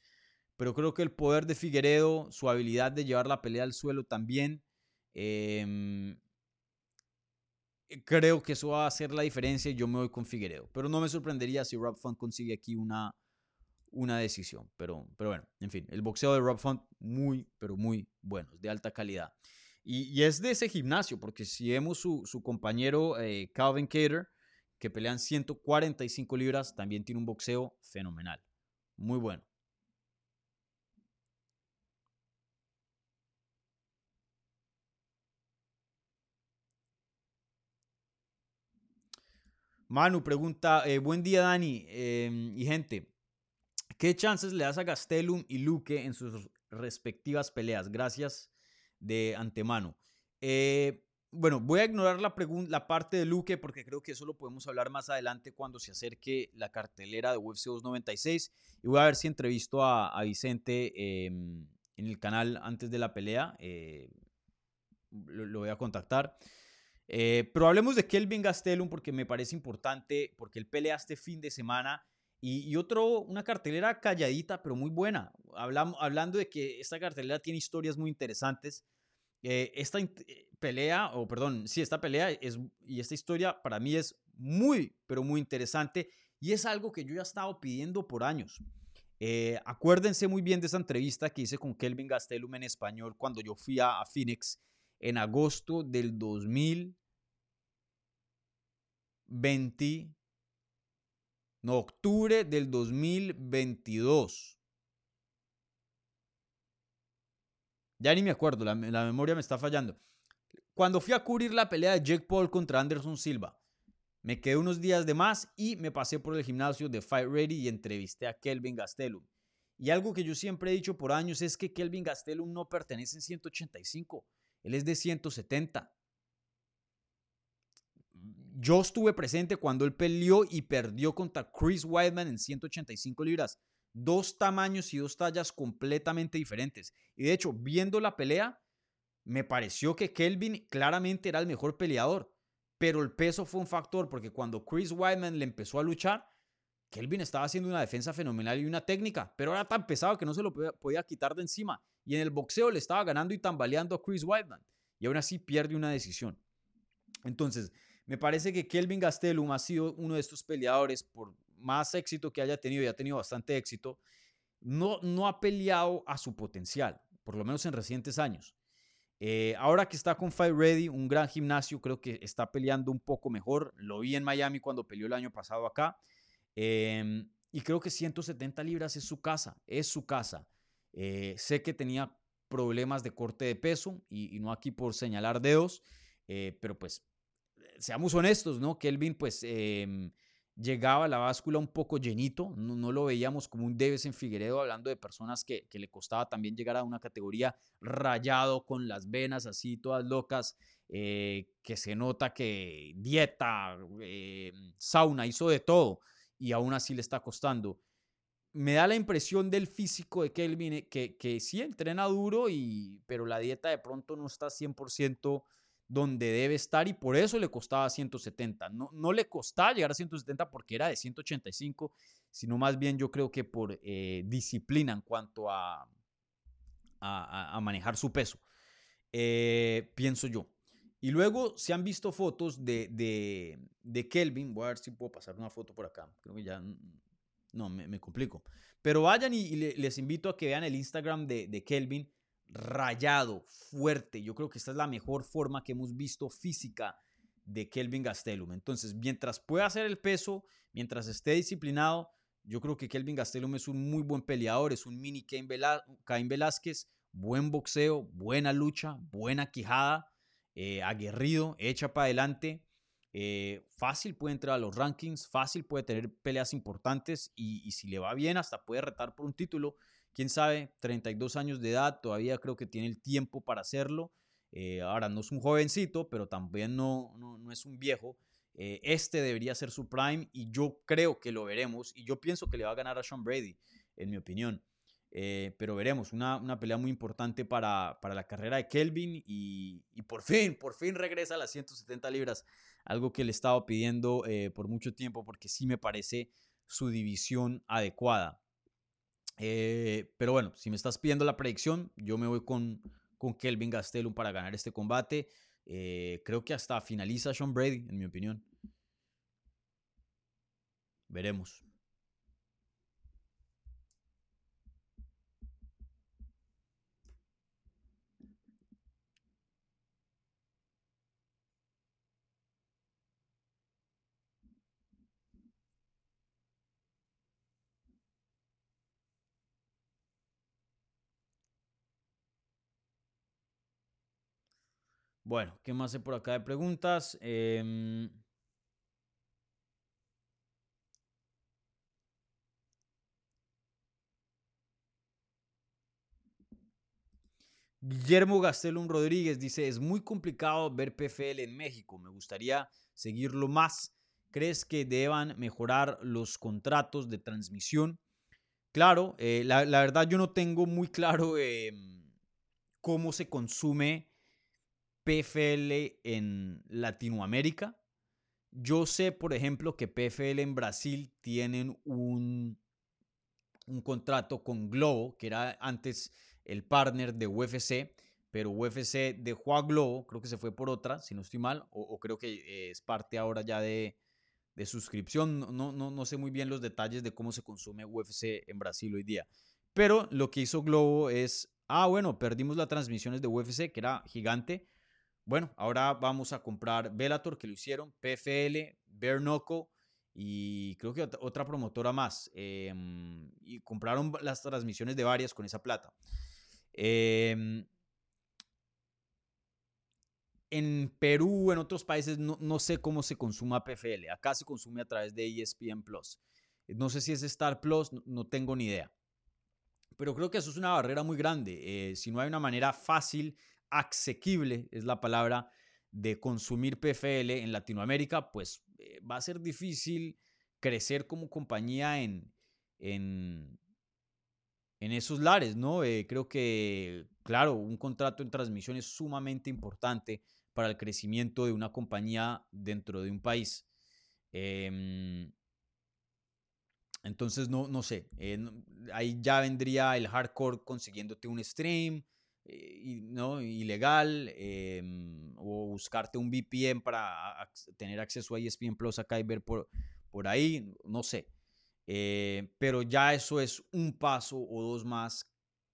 Pero creo que el poder de Figueredo, su habilidad de llevar la pelea al suelo también, em, creo que eso va a hacer la diferencia y yo me voy con Figueredo. Pero no me sorprendería si Rob Font consigue aquí una, una decisión. Pero, pero bueno, en fin, el boxeo de Rob Font muy, pero muy bueno, de alta calidad. Y, es de ese gimnasio, porque si vemos su, su compañero eh, Calvin Cater, que pelean 145 libras, también tiene un boxeo fenomenal. Muy bueno. Manu pregunta, eh, buen día Dani em, y gente, ¿Qué chances le das a Gastelum y Luque en sus respectivas peleas? Gracias de antemano. Eh, bueno, voy a ignorar la, parte de Luque porque creo que eso lo podemos hablar más adelante cuando se acerque la cartelera de UFC 296. Y voy a ver si entrevisto a, Vicente em, en el canal antes de la pelea. Eh, lo, voy a contactar. Eh, pero hablemos de Kelvin Gastelum porque me parece importante, porque él pelea este fin de semana y, otro, una cartelera calladita, pero muy buena. Hablamos, hablando de que esta cartelera tiene historias muy interesantes. Eh, esta eh, pelea, o perdón, sí, esta pelea es, y esta historia para mí es muy, pero muy interesante. Y es algo que yo ya he estado pidiendo por años. Eh, acuérdense muy bien de esa entrevista que hice con Kelvin Gastelum en español cuando yo fui a, a Phoenix en agosto del 2020 no, octubre del 2022. Ya ni me acuerdo, la, memoria me está fallando. Cuando fui a cubrir la pelea de Jake Paul contra Anderson Silva, me quedé unos días de más y me pasé por el gimnasio de Fight Ready y entrevisté a Kelvin Gastelum. Y algo que yo siempre he dicho por años es que Kelvin Gastelum no pertenece en 185, él es de 170 yo estuve presente cuando él peleó y perdió contra Chris Weidman en 185 libras. Dos tamaños y dos tallas completamente diferentes. Y de hecho, viendo la pelea, me pareció que Kelvin claramente era el mejor peleador. Pero el peso fue un factor porque cuando Chris Weidman le empezó a luchar, Kelvin estaba haciendo una defensa fenomenal y una técnica, pero era tan pesado que no se lo podía quitar de encima. Y en el boxeo le estaba ganando y tambaleando a Chris Weidman. Y aún así pierde una decisión. Entonces, me parece que Kelvin Gastelum ha sido uno de estos peleadores, por más éxito que haya tenido, y ha tenido bastante éxito, no, no ha peleado a su potencial, por lo menos en recientes años. Eh, ahora que está con Fight Ready, un gran gimnasio, creo que está peleando un poco mejor. Lo vi en Miami cuando peleó el año pasado acá. Em, y creo que 170 libras es su casa, es su casa. Eh, sé que tenía problemas de corte de peso y, no aquí por señalar dedos, eh, pero pues seamos honestos, ¿no? Kelvin, pues, em, llegaba a la báscula un poco llenito, no, lo veíamos como un Deves en Figueredo, hablando de personas que, le costaba también llegar a una categoría rayado con las venas así todas locas, eh, que se nota que dieta, eh, sauna, hizo de todo y aún así le está costando. Me da la impresión del físico de Kelvin eh, que, que sí entrena duro, y, pero la dieta de pronto no está 100% donde debe estar y por eso le costaba 170. No, no le costaba llegar a 170 porque era de 185, sino más bien yo creo que por eh, disciplina en cuanto a, a, manejar su peso. Eh, pienso yo. Y luego se han visto fotos de, de, Kelvin. Voy a ver si puedo pasar una foto por acá. Creo que ya no me, complico. Pero vayan y, les invito a que vean el Instagram de, de Kelvin rayado, fuerte. Yo creo que esta es la mejor forma que hemos visto física de Kelvin Gastelum. Entonces, mientras pueda hacer el peso, mientras esté disciplinado, yo creo que Kelvin Gastelum es un muy buen peleador, es un mini Cain Velázquez, buen boxeo, buena lucha, buena quijada, eh, aguerrido, echa para adelante. Eh, fácil puede entrar a los rankings, fácil puede tener peleas importantes y si le va bien hasta puede retar por un título quién sabe, 32 años de edad, todavía creo que tiene el tiempo para hacerlo. Eh, ahora no es un jovencito, pero también no, no, es un viejo. Eh, este debería ser su prime y yo creo que lo veremos y yo pienso que le va a ganar a Sean Brady, en mi opinión. Eh, pero veremos, una, una, pelea muy importante para, para la carrera de Kelvin y, y, por fin, por fin regresa a las 170 libras, algo que le estaba pidiendo por mucho tiempo porque sí me parece su división adecuada. Eh, pero bueno, si me estás pidiendo la predicción, yo me voy con, con Kelvin Gastelum para ganar este combate. Eh, creo que hasta finaliza Sean Brady, en mi opinión. Veremos. Bueno, ¿qué más hay por acá de preguntas? Em, Guillermo Gastelum Rodríguez dice, es muy complicado ver PFL en México, me gustaría seguirlo más. ¿Crees que deban mejorar los contratos de transmisión? Claro, eh, la, verdad yo no tengo muy claro em, cómo se consume PFL en Latinoamérica. Yo sé, por ejemplo, que PFL en Brasil tienen un, un contrato con Globo, que era antes el partner de UFC, pero UFC dejó a Globo, creo que se fue por otra, si no estoy mal, o, creo que es parte ahora ya de, de suscripción. No, no, no sé muy bien los detalles de cómo se consume UFC en Brasil hoy día. Pero lo que hizo Globo es, ah, bueno, perdimos las transmisiones de UFC, que era gigante, bueno, ahora vamos a comprar Bellator, que lo hicieron, PFL, Bernoco y creo que otra promotora más. Em, y compraron las transmisiones de varias con esa plata. Em, en Perú, en otros países, no, sé cómo se consuma PFL. Acá se consume a través de ESPN Plus. No sé si es Star Plus, no, tengo ni idea. Pero creo que eso es una barrera muy grande. Eh, si no hay una manera fácil asequible, es la palabra, de consumir PFL en Latinoamérica, pues eh, va a ser difícil crecer como compañía en, en, en esos lares, ¿no? Eh, creo que, claro, un contrato en transmisión es sumamente importante para el crecimiento de una compañía dentro de un país. Em, entonces, no, no sé, eh, ahí ya vendría el hardcore consiguiéndote un stream, eh, ¿no? ilegal em, o buscarte un VPN para tener acceso a ESPN Plus acá y ver por, por ahí, no sé. Eh, pero ya eso es un paso o dos más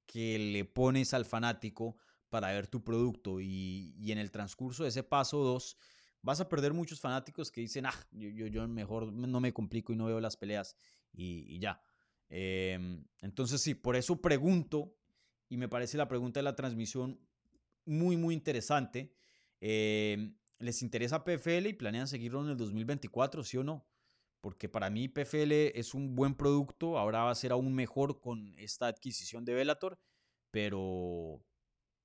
que le pones al fanático para ver tu producto y, y en el transcurso de ese paso dos vas a perder muchos fanáticos que dicen, ah, yo, yo, mejor no me complico y no veo las peleas y, y ya. Em, entonces sí, por eso pregunto y me parece la pregunta de la transmisión muy, muy interesante. Em, ¿Les interesa PFL y planean seguirlo en el 2024, sí o no? porque para mí PFL es un buen producto, ahora va a ser aún mejor con esta adquisición de Bellator, pero,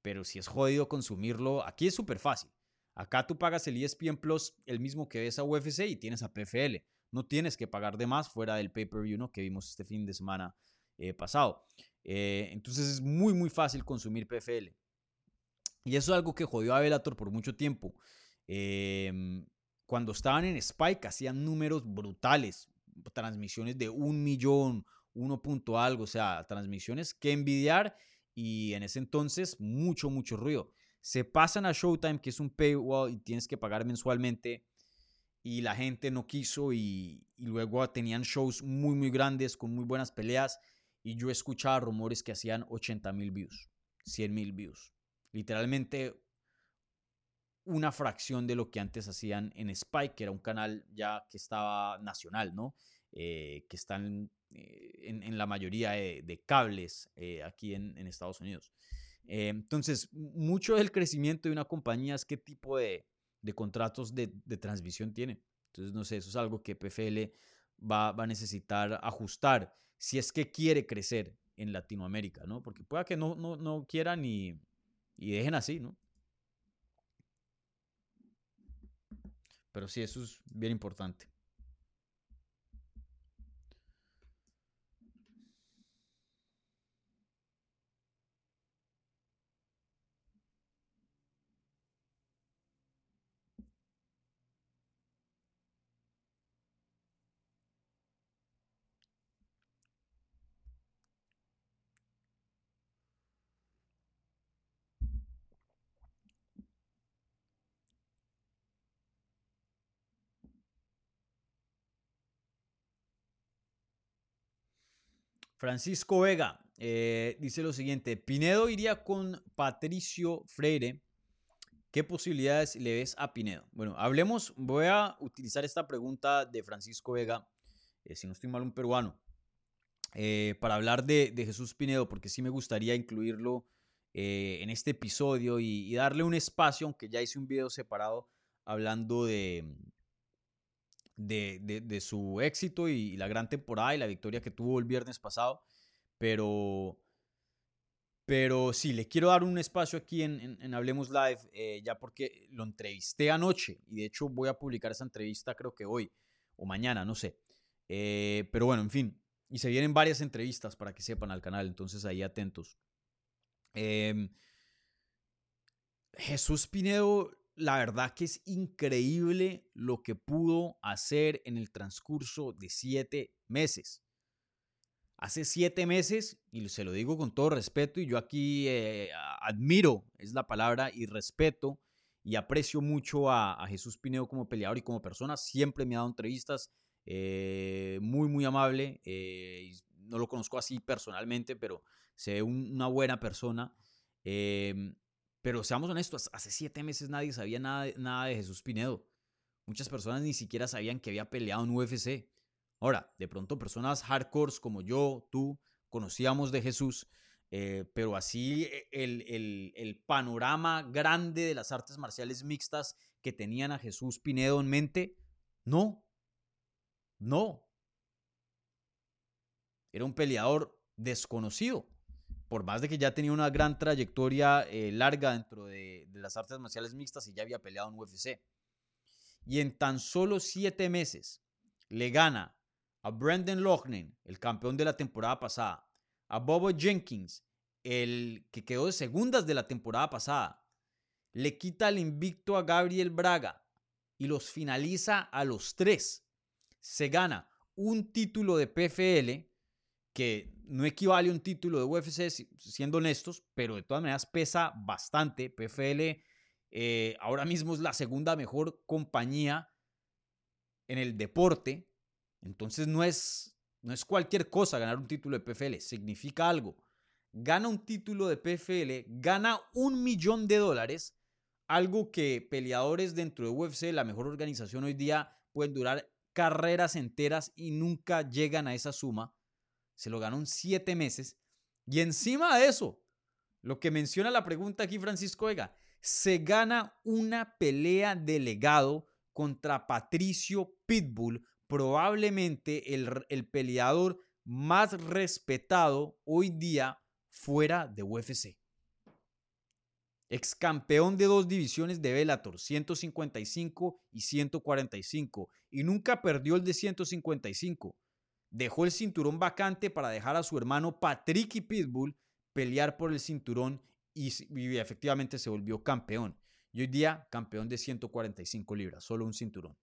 pero si es jodido consumirlo, aquí es súper fácil. Acá tú pagas el ESPN Plus, el mismo que ves a UFC y tienes a PFL. No tienes que pagar de más fuera del pay-per-view ¿no? que vimos este fin de semana eh, pasado. Eh, entonces es muy, muy fácil consumir PFL. Y eso es algo que jodió a Bellator por mucho tiempo. Em, cuando estaban en Spike hacían números brutales, transmisiones de un millón, uno punto algo, o sea, transmisiones que envidiar y en ese entonces mucho, mucho ruido. Se pasan a Showtime, que es un paywall y tienes que pagar mensualmente y la gente no quiso y, y luego tenían shows muy, muy grandes con muy buenas peleas y yo escuchaba rumores que hacían 80 mil views, 100 mil views. Literalmente una fracción de lo que antes hacían en Spike, que era un canal ya que estaba nacional, ¿no? Eh, que están eh, en, la mayoría de, cables eh, aquí en, Estados Unidos. entonces, mucho del crecimiento de una compañía es qué tipo de, contratos de, transmisión tiene. Entonces, no sé, eso es algo que PFL va, a necesitar ajustar si es que quiere crecer en Latinoamérica, ¿no? Porque pueda que no, no, no quieran y, y dejen así, ¿no? Pero sí, eso es bien importante. Francisco Vega eh, dice lo siguiente, Pinedo iría con Patricio Freire. ¿Qué posibilidades le ves a Pinedo? Bueno, hablemos, voy a utilizar esta pregunta de Francisco Vega, eh, si no estoy mal, un peruano, eh, para hablar de, Jesús Pinedo, porque sí me gustaría incluirlo en este episodio y, y, darle un espacio, aunque ya hice un video separado hablando de, de, su éxito y, la gran temporada y la victoria que tuvo el viernes pasado. Pero, pero sí, le quiero dar un espacio aquí en, Hablemos Live, eh, ya porque lo entrevisté anoche y de hecho voy a publicar esa entrevista creo que hoy o mañana, no sé. Eh, pero bueno, en fin, y se vienen varias entrevistas para que sepan al canal, entonces ahí atentos. Em, Jesús Pinedo la verdad que es increíble lo que pudo hacer en el transcurso de siete meses. Hace siete meses, y se lo digo con todo respeto, y yo aquí eh, admiro, es la palabra, y respeto y aprecio mucho a, Jesús Pinedo como peleador y como persona. Siempre me ha dado entrevistas, eh, muy, muy amable. Eh, no lo conozco así personalmente, pero sé una buena persona. Pero seamos honestos, hace siete meses nadie sabía nada, nada de Jesús Pinedo. Muchas personas ni siquiera sabían que había peleado en UFC. Ahora, de pronto personas hardcores como yo, tú, conocíamos de Jesús, eh, pero así e, el, el, panorama grande de las artes marciales mixtas que tenían a Jesús Pinedo en mente, no, no. Era un peleador desconocido por más de que ya tenía una gran trayectoria eh, larga dentro de, las artes marciales mixtas y ya había peleado en UFC. Y en tan solo siete meses le gana a Brandon Loughnane, el campeón de la temporada pasada, a Bobo Jenkins, el que quedó de segundas de la temporada pasada, le quita el invicto a Gabriel Braga y los finaliza a los tres. Se gana un título de PFL que no equivale a un título de UFC, siendo honestos, pero de todas maneras pesa bastante. PFL eh, ahora mismo es la segunda mejor compañía en el deporte, entonces no es, no es cualquier cosa ganar un título de PFL, significa algo. Gana un título de PFL, gana un millón de dólares, algo que peleadores dentro de UFC, la mejor organización hoy día, pueden durar carreras enteras y nunca llegan a esa suma se lo ganó en siete meses. Y encima de eso, lo que menciona la pregunta aquí Francisco Vega, se gana una pelea de legado contra Patricio Pitbull probablemente el, el peleador más respetado hoy día fuera de UFC. Ex campeón de dos divisiones de Bellator, 155 y 145, y nunca perdió el de 155. Dejó el cinturón vacante para dejar a su hermano Patrick y Pitbull pelear por el cinturón y, efectivamente se volvió campeón. Y hoy día campeón de 145 libras, solo un cinturón.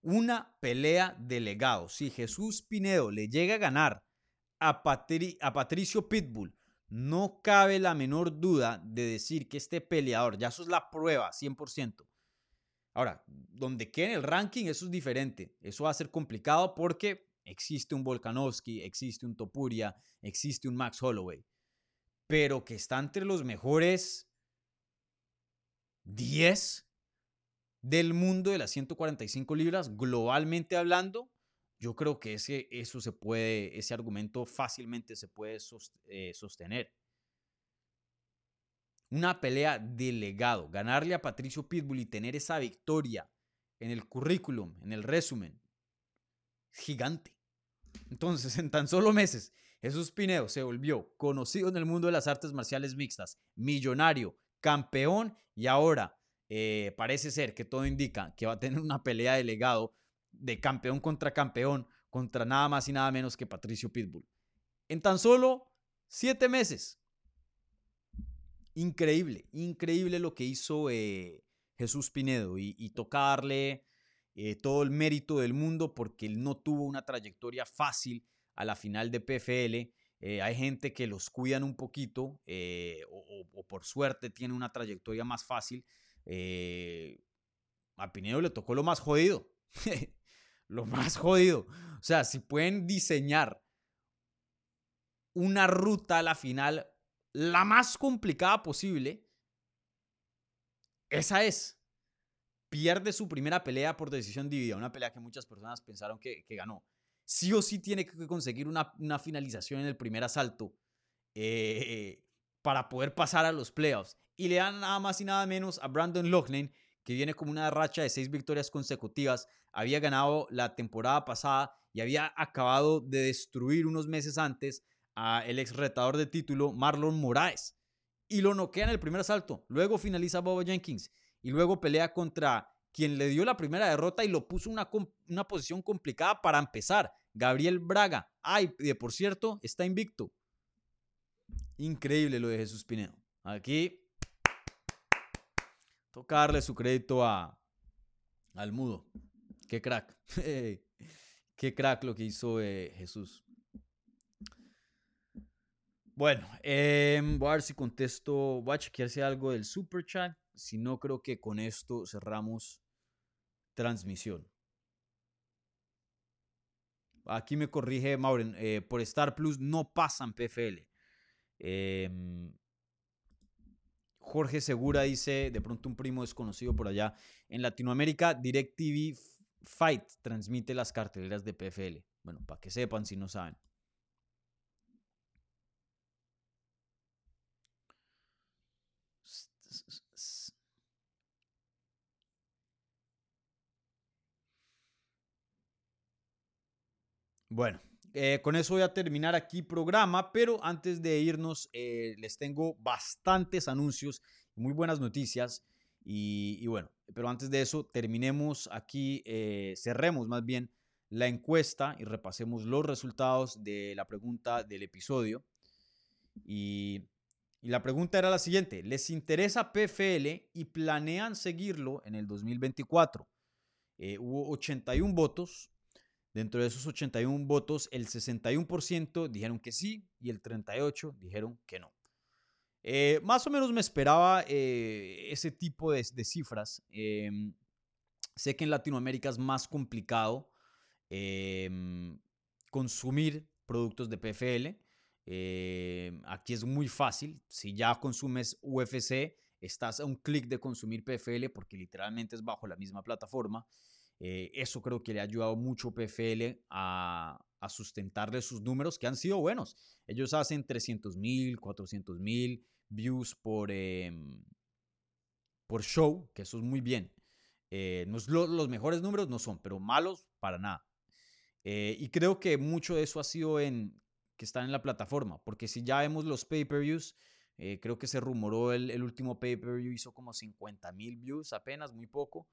Una pelea de legado. Si Jesús Pinedo le llega a ganar a, a Patricio Pitbull, no cabe la menor duda de decir que este peleador, ya eso es la prueba, 100%. Ahora, donde quede en el ranking, eso es diferente. Eso va a ser complicado porque existe un Volkanovski, existe un Topuria, existe un Max Holloway. Pero que está entre los mejores 10 del mundo de las 145 libras, globalmente hablando, yo creo que ese, eso se puede, ese argumento fácilmente se puede eh, sostener. Una pelea de legado, ganarle a Patricio Pitbull y tener esa victoria en el currículum, en el resumen, gigante. Entonces, en tan solo meses, Jesús Pinedo se volvió conocido en el mundo de las artes marciales mixtas, millonario, campeón y ahora eh, parece ser que todo indica que va a tener una pelea de legado de campeón contra campeón contra nada más y nada menos que Patricio Pitbull. En tan solo siete meses. Increíble, increíble lo que hizo eh, Jesús Pinedo y, tocarle eh, todo el mérito del mundo porque él no tuvo una trayectoria fácil a la final de PFL. hay gente que los cuidan un poquito o, por suerte tiene una trayectoria más fácil. Eh, a Pinedo le tocó lo más jodido. lo más jodido. O sea, si pueden diseñar una ruta a la final la más complicada posible, esa es. Pierde su primera pelea por decisión dividida, una pelea que muchas personas pensaron que, ganó. Sí o sí tiene que conseguir una, finalización en el primer asalto eh, para poder pasar a los playoffs y le dan nada más y nada menos a Brandon Loughlin, que viene como una racha de seis victorias consecutivas. Había ganado la temporada pasada y había acabado de destruir unos meses antes a el ex retador de título Marlon Moraes. Y lo noquea en el primer asalto. Luego finaliza Bobo Jenkins. Y luego pelea contra quien le dio la primera derrota y lo puso en una, una posición complicada para empezar. Gabriel Braga. Ay, de por cierto, está invicto. Increíble lo de Jesús Pinedo. Aquí Toca darle su crédito a, al mudo. Qué crack. Qué crack lo que hizo eh, Jesús. Bueno, em, voy a ver si contesto. Voy a chequear si hay algo del super chat. Si no, creo que con esto cerramos transmisión. Aquí me corrige Mauren. Eh, por Star Plus no pasan PFL. Eh, Jorge Segura dice, de pronto un primo desconocido por allá, en Latinoamérica DirecTV Fight transmite las carteleras de PFL. Bueno, para que sepan si no saben. Bueno, eh, con eso voy a terminar aquí programa, pero antes de irnos eh, les tengo bastantes anuncios, muy buenas noticias y, bueno, pero antes de eso terminemos aquí, eh, cerremos más bien la encuesta y repasemos los resultados de la pregunta del episodio. Y, y la pregunta era la siguiente, ¿les interesa PFL y planean seguirlo en el 2024? hubo 81 votos, Dentro de esos 81 votos, el 61% dijeron que sí y el 38% dijeron que no. Eh, más o menos me esperaba eh, ese tipo de, cifras. Em, sé que en Latinoamérica es más complicado em, consumir productos de PFL. Em, aquí es muy fácil. Si ya consumes UFC, estás a un clic de consumir PFL porque literalmente es bajo la misma plataforma. Eh, eso creo que le ha ayudado mucho PFL a, sustentarle sus números que han sido buenos. Ellos hacen 300 mil, 400 mil views por, em, por show, que eso es muy bien. Eh, no los mejores números no son, pero malos para nada. Eh, y creo que mucho de eso ha sido en que están en la plataforma, porque si ya vemos los pay-per-views, eh, creo que se rumoró el, último pay-per-view hizo como 50 mil views apenas, muy poco.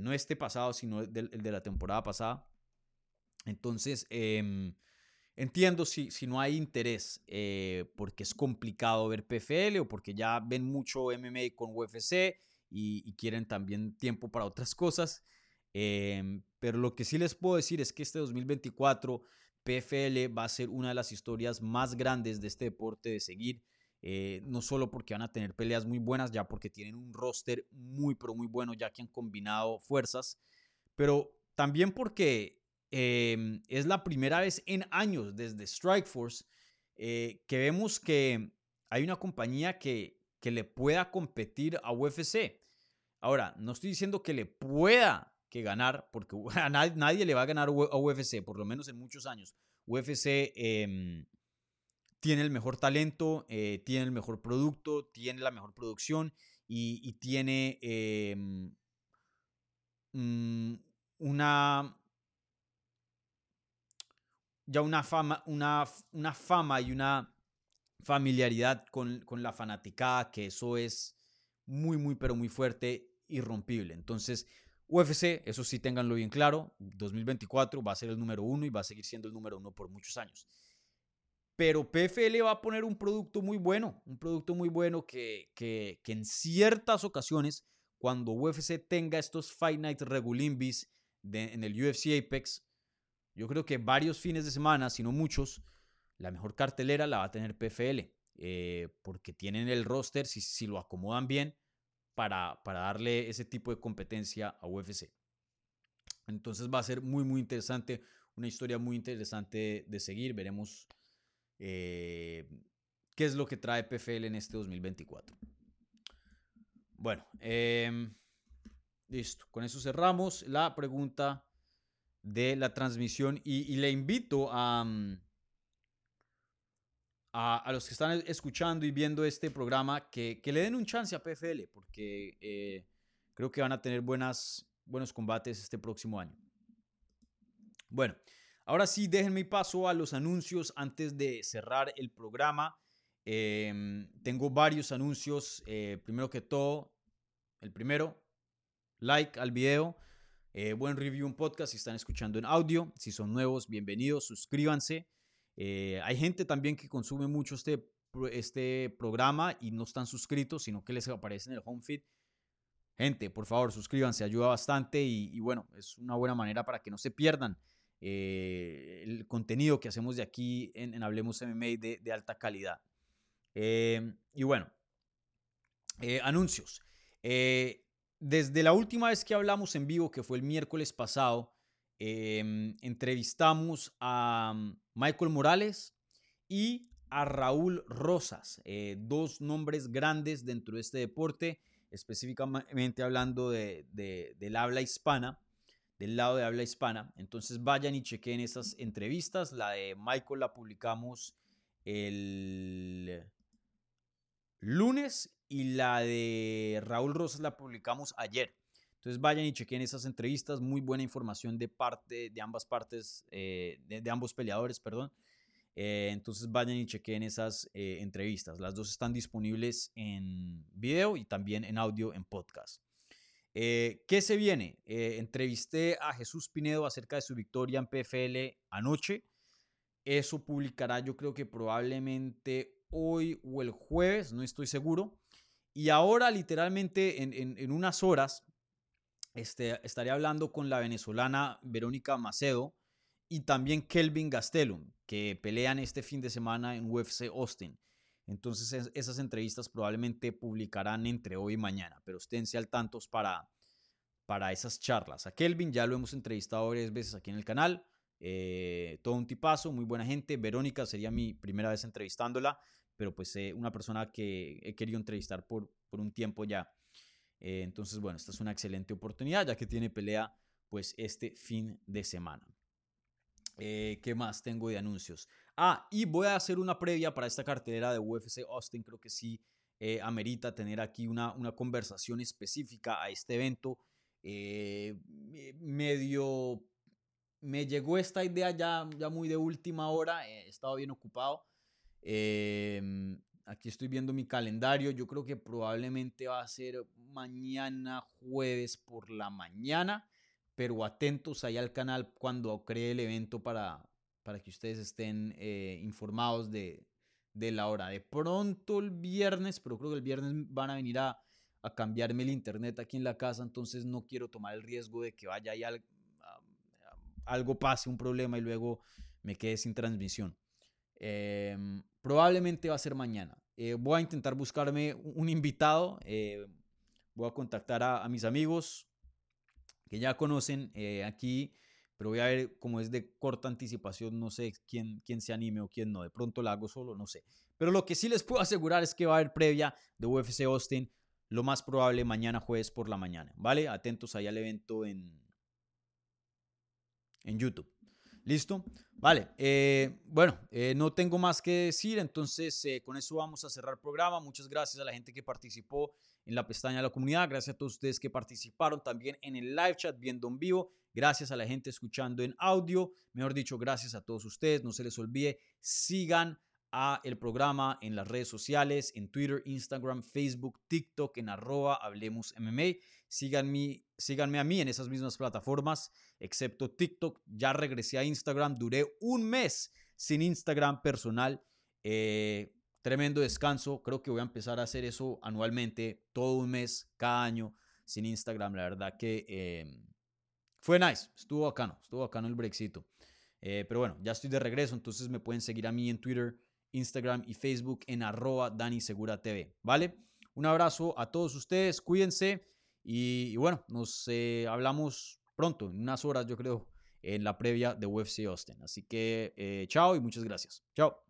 No este pasado, sino el de, la temporada pasada. Entonces, em, entiendo si, si no hay interés, porque es complicado ver PFL o porque ya ven mucho MMA con UFC y, quieren también tiempo para otras cosas. Em, pero lo que sí les puedo decir es que este 2024 PFL va a ser una de las historias más grandes de este deporte de seguir. Eh, no solo porque van a tener peleas muy buenas, ya porque tienen un roster muy, pero muy bueno, ya que han combinado fuerzas, pero también porque em, es la primera vez en años desde Strikeforce eh, que vemos que hay una compañía que que le pueda competir a UFC. Ahora, no estoy diciendo que le pueda que ganar, porque nadie, le va a ganar a UFC, por lo menos en muchos años. UFC em, tiene el mejor talento, eh, tiene el mejor producto, tiene la mejor producción y, tiene mm, una ya una fama, una, una fama y una familiaridad con, la fanaticada, que eso es muy, muy, pero muy fuerte, irrompible. Entonces, UFC, eso sí, ténganlo bien claro, 2024 va a ser el número uno y va a seguir siendo el número uno por muchos años. Pero PFL va a poner un producto muy bueno, un producto muy bueno que, que, en ciertas ocasiones, cuando UFC tenga estos Fight Night Regulimbis en el UFC Apex, yo creo que varios fines de semana, si no muchos, la mejor cartelera la va a tener PFL, eh, porque tienen el roster, si, si lo acomodan bien, para, para, darle ese tipo de competencia a UFC. Entonces va a ser muy, muy interesante, una historia muy interesante de seguir. Veremos eh, qué es lo que trae PFL en este 2024. Bueno, em, listo. Con eso cerramos la pregunta de la transmisión y, y le invito a... Mm, a, los que están escuchando y viendo este programa que, le den un chance a PFL, porque eh, creo que van a tener buenas, buenos combates este próximo año. Bueno, ahora sí, déjenme paso a los anuncios antes de cerrar el programa. Em, tengo varios anuncios. Eh, primero que todo, el primero, like al video. Eh, buen review un podcast si están escuchando en audio. Si son nuevos, bienvenidos, suscríbanse. Eh, hay gente también que consume mucho este, este programa y no están suscritos, sino que les aparece en el home feed. Gente, por favor, suscríbanse, ayuda bastante y, bueno, es una buena manera para que no se pierdan eh, el contenido que hacemos de aquí en, Hablemos MMA de, de alta calidad. Eh, y bueno, anuncios. desde la última vez que hablamos en vivo, que fue el miércoles pasado, Em, entrevistamos a Michael Morales y a Raúl Rosas, eh, dos nombres grandes dentro de este deporte, específicamente hablando de, del habla hispana, del lado de habla hispana. Entonces vayan y chequen esas entrevistas. La de Michael la publicamos el lunes y la de Raúl Rosas la publicamos ayer. Entonces vayan y chequen esas entrevistas, muy buena información de parte de ambas partes, eh, de, ambos peleadores, perdón. Eh, entonces vayan y chequen esas eh, entrevistas. Las dos están disponibles en video y también en audio en podcast. ¿Qué se viene? entrevisté a Jesús Pinedo acerca de su victoria en PFL anoche. Eso publicará yo creo que probablemente hoy o el jueves, no estoy seguro. Y ahora literalmente en, en unas horas este, estaré hablando con la venezolana Verónica Macedo y también Kelvin Gastelum, que pelean este fin de semana en UFC Austin. Entonces esas entrevistas probablemente publicarán entre hoy y mañana, pero esténse al tanto para, para esas charlas. A Kelvin ya lo hemos entrevistado varias veces aquí en el canal, eh, todo un tipazo, muy buena gente. Verónica sería mi primera vez entrevistándola, pero pues eh, una persona que he querido entrevistar por, por un tiempo ya. Eh, entonces, bueno, esta es una excelente oportunidad ya que tiene pelea pues este fin de semana. Eh, ¿Qué más tengo de anuncios? Ah, y voy a hacer una previa para esta cartelera de UFC Austin. Creo que sí eh, amerita tener aquí una, una conversación específica a este evento. medio me llegó esta idea ya, ya muy de última hora, he estado bien ocupado. Em, aquí estoy viendo mi calendario, yo creo que probablemente va a ser mañana jueves por la mañana, pero atentos ahí al canal cuando cree el evento para, para que ustedes estén eh, informados de, de la hora. De pronto el viernes, pero creo que el viernes van a venir a, a cambiarme el internet aquí en la casa, entonces no quiero tomar el riesgo de que vaya ahí al, algo pase, un problema y luego me quede sin transmisión. Em, probablemente va a ser mañana. Eh, voy a intentar buscarme un invitado. Eh, voy a contactar a, mis amigos que ya conocen aquí, pero voy a ver cómo es de corta anticipación. No sé quién, quién se anime o quién no. De pronto la hago solo, no sé. Pero lo que sí les puedo asegurar es que va a haber previa de UFC Austin. Lo más probable mañana jueves por la mañana. ¿Vale? Atentos ahí al evento en, en YouTube. ¿Listo? Vale, eh, bueno, eh, no tengo más que decir, entonces eh, con eso vamos a cerrar el programa. Muchas gracias a la gente que participó en la pestaña de la comunidad, gracias a todos ustedes que participaron también en el live chat viendo en vivo, gracias a la gente escuchando en audio, mejor dicho, gracias a todos ustedes. No se les olvide, sigan a el programa en las redes sociales, en Twitter, Instagram, Facebook, TikTok, en arroba Hablemos MMA. Síganme, a mí en esas mismas plataformas, excepto TikTok. Ya regresé a Instagram, duré un mes sin Instagram personal. Eh, tremendo descanso, creo que voy a empezar a hacer eso anualmente, todo un mes, cada año, sin Instagram. La verdad que em, fue nice, estuvo bacano, estuvo bacano el Brexit. Eh, pero bueno, ya estoy de regreso, entonces me pueden seguir a mí en Twitter, Instagram y Facebook en arroba Dani Segura TV, ¿vale? Un abrazo a todos ustedes, cuídense y, bueno, nos eh, hablamos pronto, en unas horas yo creo, en la previa de UFC Austin. Así que eh, chao y muchas gracias. Chao.